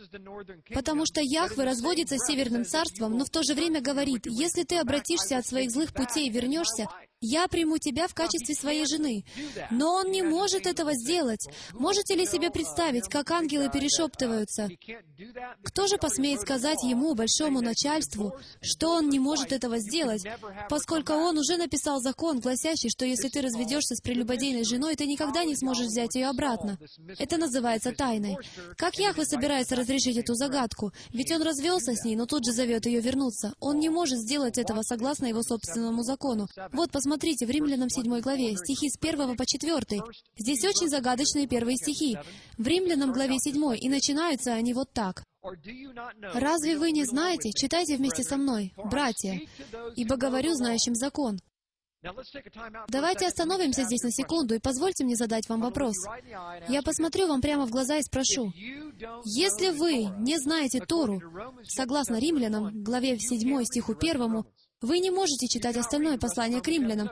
Потому что Яхве разводится с Северным Царством, но в то же время говорит, если ты обратишься от своих злых путей и вернешься, я приму тебя в качестве своей жены. Но он не может этого сделать. Можете ли себе представить, как ангелы перешептываются? Кто же посмеет сказать ему, большому начальству, что он не может этого сделать, поскольку он уже написал закон, гласящий, что если ты разведешься с прелюбодейной женой, ты никогда не сможешь взять ее обратно. Это называется тайной. Как Яхве собирается разрешить эту загадку? Ведь он развелся с ней, но тут же зовет ее вернуться. Он не может сделать этого согласно его собственному закону. Вот, посмотрите, Посмотрите в Римлянам 7 главе, стихи с 1 по 4. Здесь очень загадочные первые стихи. В Римлянам главе 7, и начинаются они вот так. «Разве вы не знаете? Читайте вместе со мной, братья, ибо говорю знающим закон». Давайте остановимся здесь на секунду и позвольте мне задать вам вопрос. Я посмотрю вам прямо в глаза и спрошу, если вы не знаете Тору, согласно Римлянам, главе 7 стиху 1, вы не можете читать остальное послание к римлянам.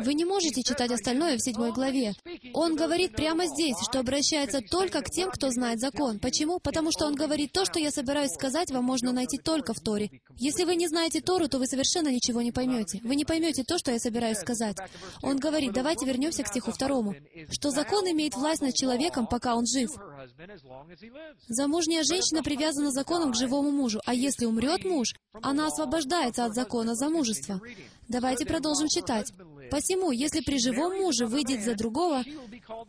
Вы не можете читать остальное в седьмой главе. Он говорит прямо здесь, что обращается только к тем, кто знает закон. Почему? Потому что он говорит, то, что я собираюсь сказать, вам можно найти только в Торе. Если вы не знаете Тору, то вы совершенно ничего не поймете. Вы не поймете то, что я собираюсь сказать. Он говорит, давайте вернемся к стиху второму, что закон имеет власть над человеком, пока он жив. Замужняя женщина привязана законом к живому мужу, а если умрет муж, она освобождается от закона замужества. Давайте продолжим читать. Посему, если при живом муже выйдет за другого,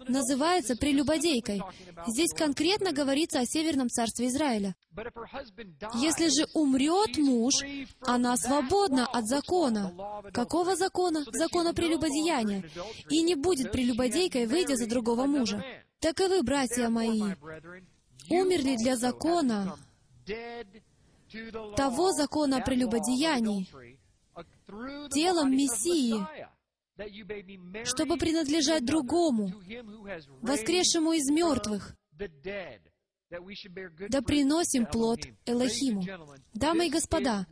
называется прелюбодейкой. Здесь конкретно говорится о Северном царстве Израиля. Если же умрет муж, она свободна от закона. Какого закона? Закона прелюбодеяния. И не будет прелюбодейкой, выйдя за другого мужа. Так и вы, братья мои, умерли для закона, того закона о прелюбодеянии, телом Мессии, чтобы принадлежать другому, воскресшему из мертвых, да приносим плод Элохиму. Дамы и господа,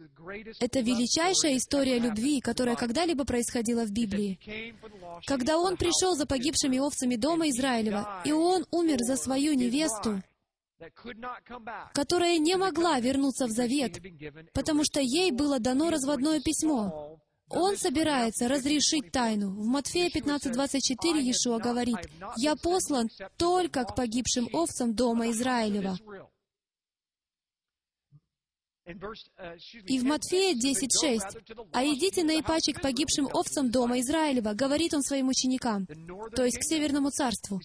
это величайшая история любви, которая когда-либо происходила в Библии. Когда он пришел за погибшими овцами дома Израилева, и он умер за свою невесту, которая не могла вернуться в завет, потому что ей было дано разводное письмо. Он собирается разрешить тайну. В Матфея 15.24 Иешуа говорит, «Я послан только к погибшим овцам дома Израилева». И в Матфея 10.6, «А идите наипаче к погибшим овцам дома Израилева», говорит он своим ученикам, то есть к Северному царству.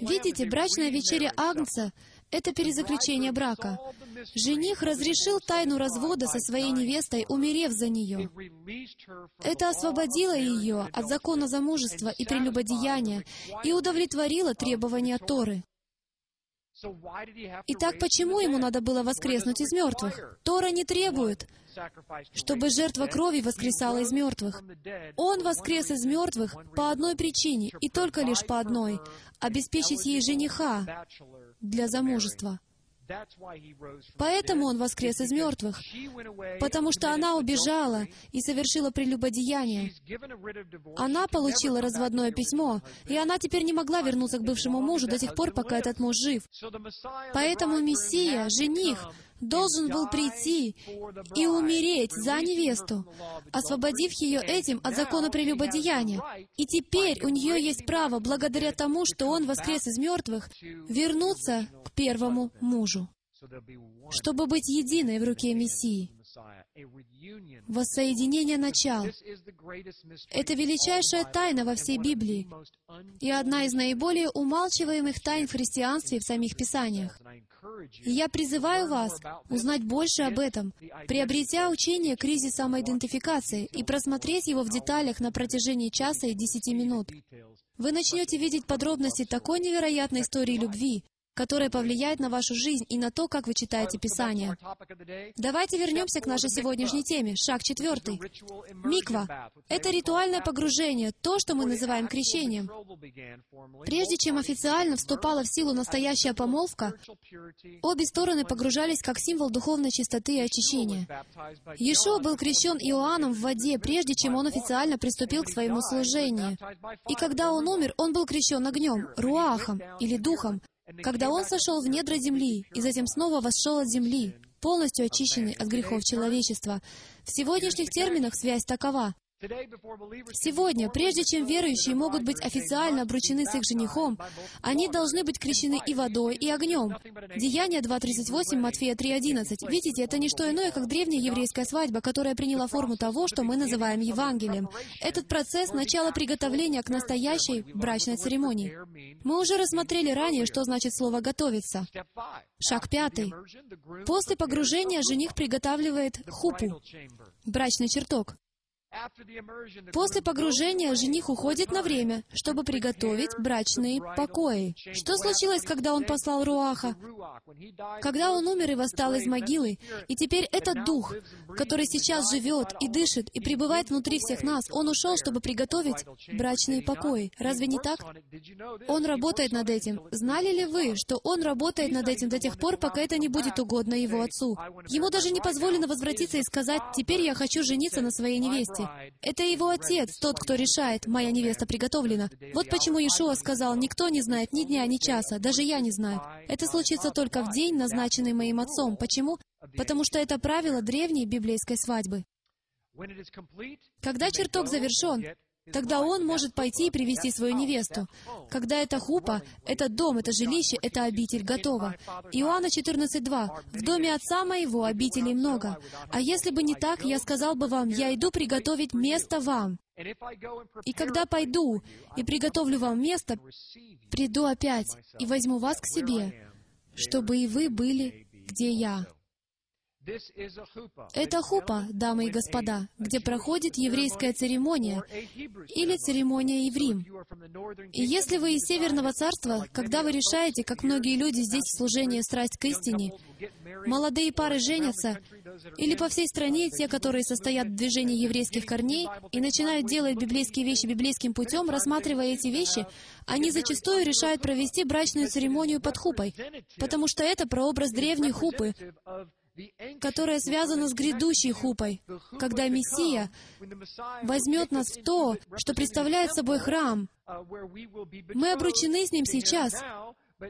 Видите, брачная вечеря Агнца Это перезаключение брака. Жених разрешил тайну развода со своей невестой, умерев за нее. Это освободило ее от закона замужества и прелюбодеяния и удовлетворило требования Торы. Итак, почему ему надо было воскреснуть из мертвых? Тора не требует, чтобы жертва крови воскресала из мертвых. Он воскрес из мертвых по одной причине, и только лишь по одной — обеспечить ей жениха для замужества. Поэтому он воскрес из мертвых, потому что она убежала и совершила прелюбодеяние. Она получила разводное письмо, и она теперь не могла вернуться к бывшему мужу до тех пор, пока этот муж жив. Поэтому Мессия, жених, должен был прийти и умереть за невесту, освободив ее этим от закона прелюбодеяния. И теперь у нее есть право, благодаря тому, что он воскрес из мертвых, вернуться к первому мужу, чтобы быть единой в руке Мессии. Воссоединение начал. Это величайшая тайна во всей Библии и одна из наиболее умалчиваемых тайн в христианстве и в самих Писаниях. И я призываю вас узнать больше об этом, приобретя учение кризис самоидентификации и просмотреть его в деталях на протяжении часа и десяти минут. Вы начнете видеть подробности такой невероятной истории любви, которое повлияет на вашу жизнь и на то, как вы читаете Писание. Давайте вернемся к нашей сегодняшней теме. Шаг четвертый. Миква — это ритуальное погружение, то, что мы называем крещением. Прежде чем официально вступала в силу настоящая помолвка, обе стороны погружались как символ духовной чистоты и очищения. Иешуа был крещен Иоанном в воде, прежде чем он официально приступил к своему служению. И когда он умер, он был крещен огнем, руахом или духом, когда Он сошел в недра земли и затем снова восшел от земли, полностью очищенный от грехов человечества. В сегодняшних терминах связь такова. Сегодня, прежде чем верующие могут быть официально обручены с их женихом, они должны быть крещены и водой, и огнем. Деяние 2.38, Матфея 3.11. Видите, это не что иное, как древняя еврейская свадьба, которая приняла форму того, что мы называем Евангелием. Этот процесс — начало приготовления к настоящей брачной церемонии. Мы уже рассмотрели ранее, что значит слово «готовиться». Шаг пятый. После погружения жених приготавливает хупу, брачный чертог. После погружения жених уходит на время, чтобы приготовить брачные покои. Что случилось, когда он послал Руаха? Когда он умер и восстал из могилы, и теперь этот дух, который сейчас живет и дышит и пребывает внутри всех нас, он ушел, чтобы приготовить брачные покои. Разве не так? Он работает над этим. Знали ли вы, что он работает над этим до тех пор, пока это не будет угодно его отцу? Ему даже не позволено возвратиться и сказать, «Теперь я хочу жениться на своей невесте» невесте. Это его отец, тот, кто решает, моя невеста приготовлена. Вот почему Иешуа сказал, никто не знает ни дня, ни часа, даже я не знаю. Это случится только в день, назначенный моим отцом. Почему? Потому что это правило древней библейской свадьбы. Когда чертог завершен, Тогда он может пойти и привести свою невесту. Когда это хупа, это дом, это жилище, это обитель готова. Иоанна 14.2. «В доме отца моего обителей много. А если бы не так, я сказал бы вам, я иду приготовить место вам. И когда пойду и приготовлю вам место, приду опять и возьму вас к себе, чтобы и вы были, где я». Это хупа, дамы и господа, где проходит еврейская церемония или церемония еврим. И если вы из Северного Царства, когда вы решаете, как многие люди здесь в служении «Страсть к истине», молодые пары женятся, или по всей стране те, которые состоят в движении еврейских корней и начинают делать библейские вещи библейским путем, рассматривая эти вещи, они зачастую решают провести брачную церемонию под хупой, потому что это прообраз древней хупы, которая связана с грядущей хупой, когда Мессия возьмет нас в то, что представляет собой храм. Мы обручены с Ним сейчас,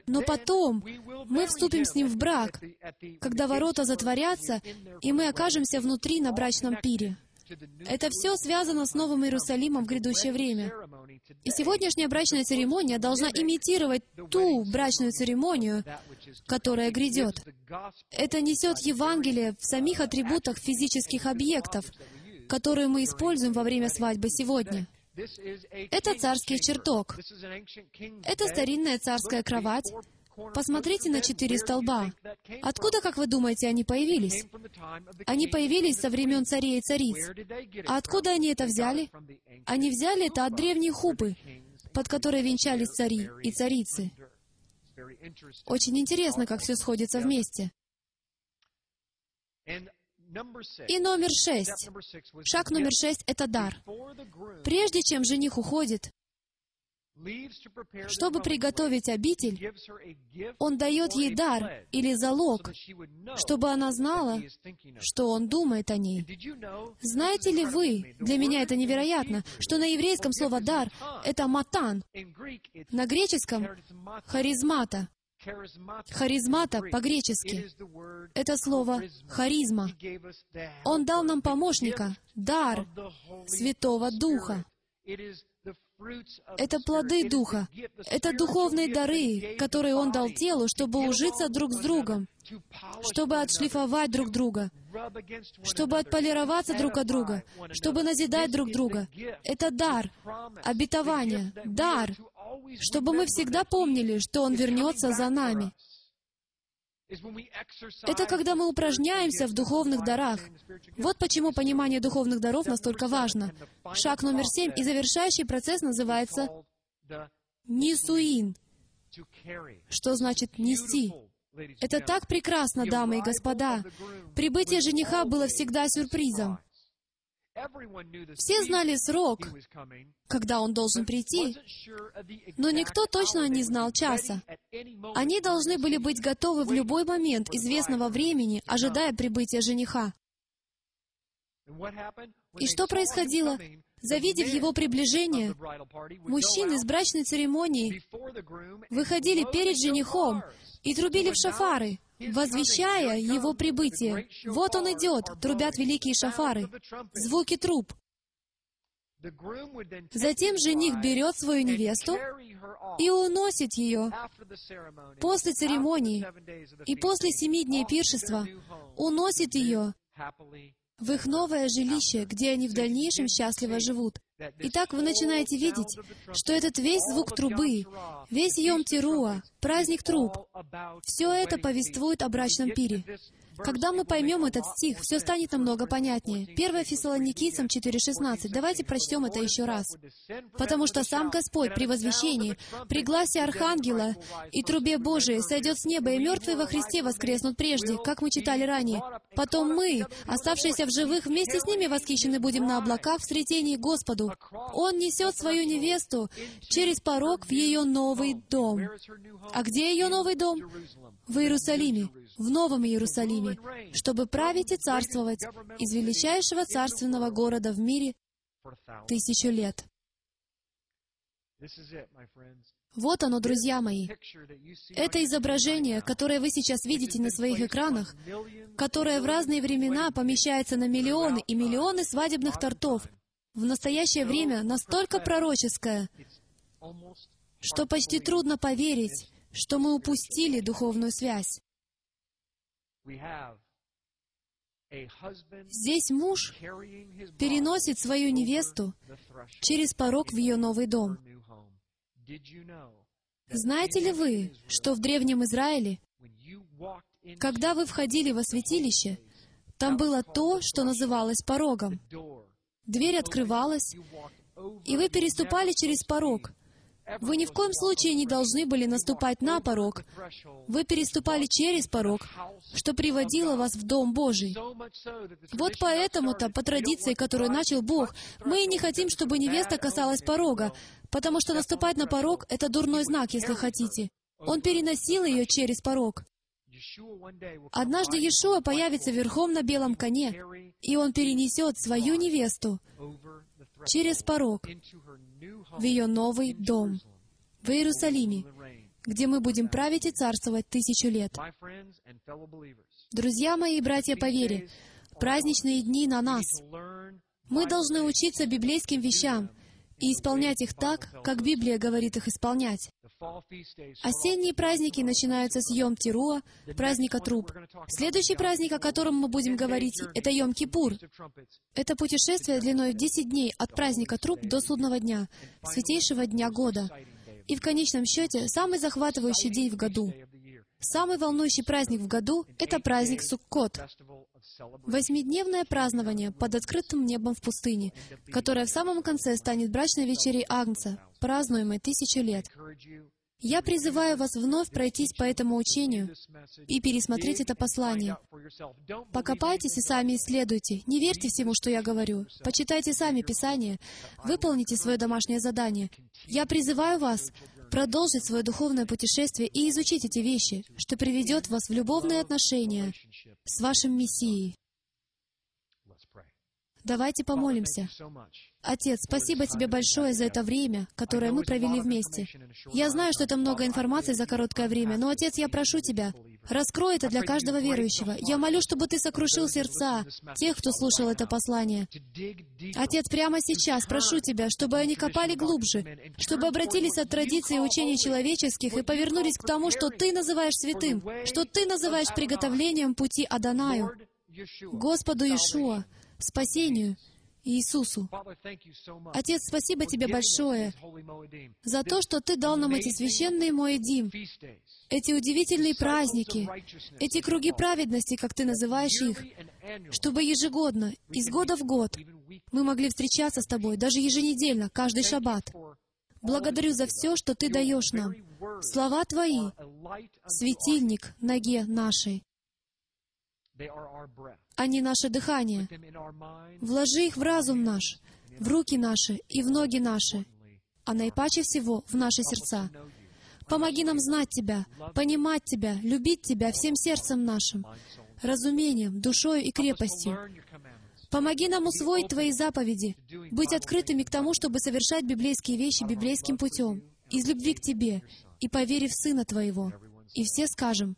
но потом мы вступим с Ним в брак, когда ворота затворятся, и мы окажемся внутри на брачном пире. Это все связано с Новым Иерусалимом в грядущее время. И сегодняшняя брачная церемония должна имитировать ту брачную церемонию, которая грядет. Это несет Евангелие в самих атрибутах физических объектов, которые мы используем во время свадьбы сегодня. Это царский чертог. Это старинная царская кровать, Посмотрите на четыре столба. Откуда, как вы думаете, они появились? Они появились со времен царей и цариц. А откуда они это взяли? Они взяли это от древней хупы, под которой венчались цари и царицы. Очень интересно, как все сходится вместе. И номер шесть. Шаг номер шесть — это дар. Прежде чем жених уходит, чтобы приготовить обитель, он дает ей дар или залог, чтобы она знала, что он думает о ней. Знаете ли вы, для меня это невероятно, что на еврейском слово «дар» — это «матан», на греческом — «харизмата». Харизмата по-гречески — это слово «харизма». Он дал нам помощника, дар Святого Духа. Это плоды Духа. Это духовные дары, которые Он дал телу, чтобы ужиться друг с другом, чтобы отшлифовать друг друга, чтобы отполироваться друг от друга, чтобы назидать друг друга. Это дар, обетование, дар, чтобы мы всегда помнили, что Он вернется за нами. Это когда мы упражняемся в духовных дарах. Вот почему понимание духовных даров настолько важно. Шаг номер семь и завершающий процесс называется «нисуин», что значит «нести». Это так прекрасно, дамы и господа. Прибытие жениха было всегда сюрпризом. Все знали срок, когда он должен прийти, но никто точно не знал часа. Они должны были быть готовы в любой момент известного времени, ожидая прибытия жениха. И что происходило? Завидев его приближение, мужчины с брачной церемонии выходили перед женихом и трубили в шафары, возвещая его прибытие. Вот он идет, трубят великие шафары, звуки труб. Затем жених берет свою невесту и уносит ее после церемонии и после семи дней пиршества уносит ее в их новое жилище, где они в дальнейшем счастливо живут. Итак, вы начинаете видеть, что этот весь звук трубы, весь Йом Тируа, праздник труб, все это повествует о брачном пире. Когда мы поймем этот стих, все станет намного понятнее. 1 Фессалоникийцам 4.16. Давайте прочтем это еще раз. «Потому что сам Господь при возвещении, при гласе Архангела и трубе Божией сойдет с неба, и мертвые во Христе воскреснут прежде, как мы читали ранее. Потом мы, оставшиеся в живых, вместе с ними восхищены будем на облаках в сретении Господу. Он несет свою невесту через порог в ее новый дом. А где ее новый дом? В Иерусалиме, в Новом Иерусалиме, чтобы править и царствовать из величайшего царственного города в мире тысячу лет. Вот оно, друзья мои. Это изображение, которое вы сейчас видите на своих экранах, которое в разные времена помещается на миллионы и миллионы свадебных тортов, в настоящее время настолько пророческое, что почти трудно поверить, что мы упустили духовную связь. Здесь муж переносит свою невесту через порог в ее новый дом. Знаете ли вы, что в Древнем Израиле, когда вы входили во святилище, там было то, что называлось порогом. Дверь открывалась, и вы переступали через порог. Вы ни в коем случае не должны были наступать на порог. Вы переступали через порог, что приводило вас в Дом Божий. Вот поэтому-то, по традиции, которую начал Бог, мы и не хотим, чтобы невеста касалась порога, потому что наступать на порог — это дурной знак, если хотите. Он переносил ее через порог. Однажды Иешуа появится верхом на белом коне, и он перенесет свою невесту через порог в ее новый дом, в Иерусалиме, где мы будем править и царствовать тысячу лет. Друзья мои и братья по вере, праздничные дни на нас. Мы должны учиться библейским вещам и исполнять их так, как Библия говорит их исполнять. Осенние праздники начинаются с Йом-Тируа, праздника труб. Следующий праздник, о котором мы будем говорить, это Йом-Кипур. Это путешествие длиной в 10 дней от праздника труб до судного дня, святейшего дня года. И в конечном счете, самый захватывающий день в году — Самый волнующий праздник в году — это праздник Суккот, восьмидневное празднование под открытым небом в пустыне, которое в самом конце станет брачной вечерей Агнца, празднуемой тысячу лет. Я призываю вас вновь пройтись по этому учению и пересмотреть это послание. Покопайтесь и сами исследуйте. Не верьте всему, что я говорю. Почитайте сами Писание. Выполните свое домашнее задание. Я призываю вас продолжить свое духовное путешествие и изучить эти вещи, что приведет вас в любовные отношения с вашим Мессией. Давайте помолимся. Отец, спасибо Тебе большое за это время, которое мы провели вместе. Я знаю, что это много информации за короткое время, но, Отец, я прошу Тебя, раскрой это для каждого верующего. Я молю, чтобы Ты сокрушил сердца тех, кто слушал это послание. Отец, прямо сейчас прошу Тебя, чтобы они копали глубже, чтобы обратились от традиций и учений человеческих и повернулись к тому, что Ты называешь святым, что Ты называешь приготовлением пути Адонаю, Господу Иешуа, спасению Иисусу. Отец, спасибо Тебе большое за то, что Ты дал нам эти священные Моэдим, эти удивительные праздники, эти круги праведности, как Ты называешь их, чтобы ежегодно, из года в год, мы могли встречаться с Тобой, даже еженедельно, каждый шаббат. Благодарю за все, что Ты даешь нам. Слова Твои — светильник ноге нашей. Они наше дыхание. Вложи их в разум наш, в руки наши и в ноги наши, а наипаче всего в наши сердца. Помоги нам знать Тебя, понимать Тебя, любить Тебя всем сердцем нашим, разумением, душою и крепостью. Помоги нам усвоить Твои заповеди, быть открытыми к тому, чтобы совершать библейские вещи библейским путем, из любви к Тебе и поверив в Сына Твоего. И все скажем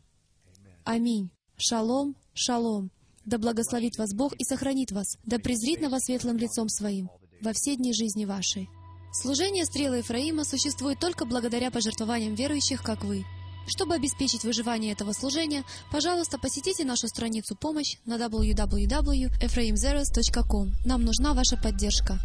Аминь. Шалом, шалом. Да благословит вас Бог и сохранит вас, да презрит на вас светлым лицом своим во все дни жизни вашей. Служение стрелы Ефраима существует только благодаря пожертвованиям верующих, как вы. Чтобы обеспечить выживание этого служения, пожалуйста, посетите нашу страницу «Помощь» на www.ephraimzeros.com. Нам нужна ваша поддержка.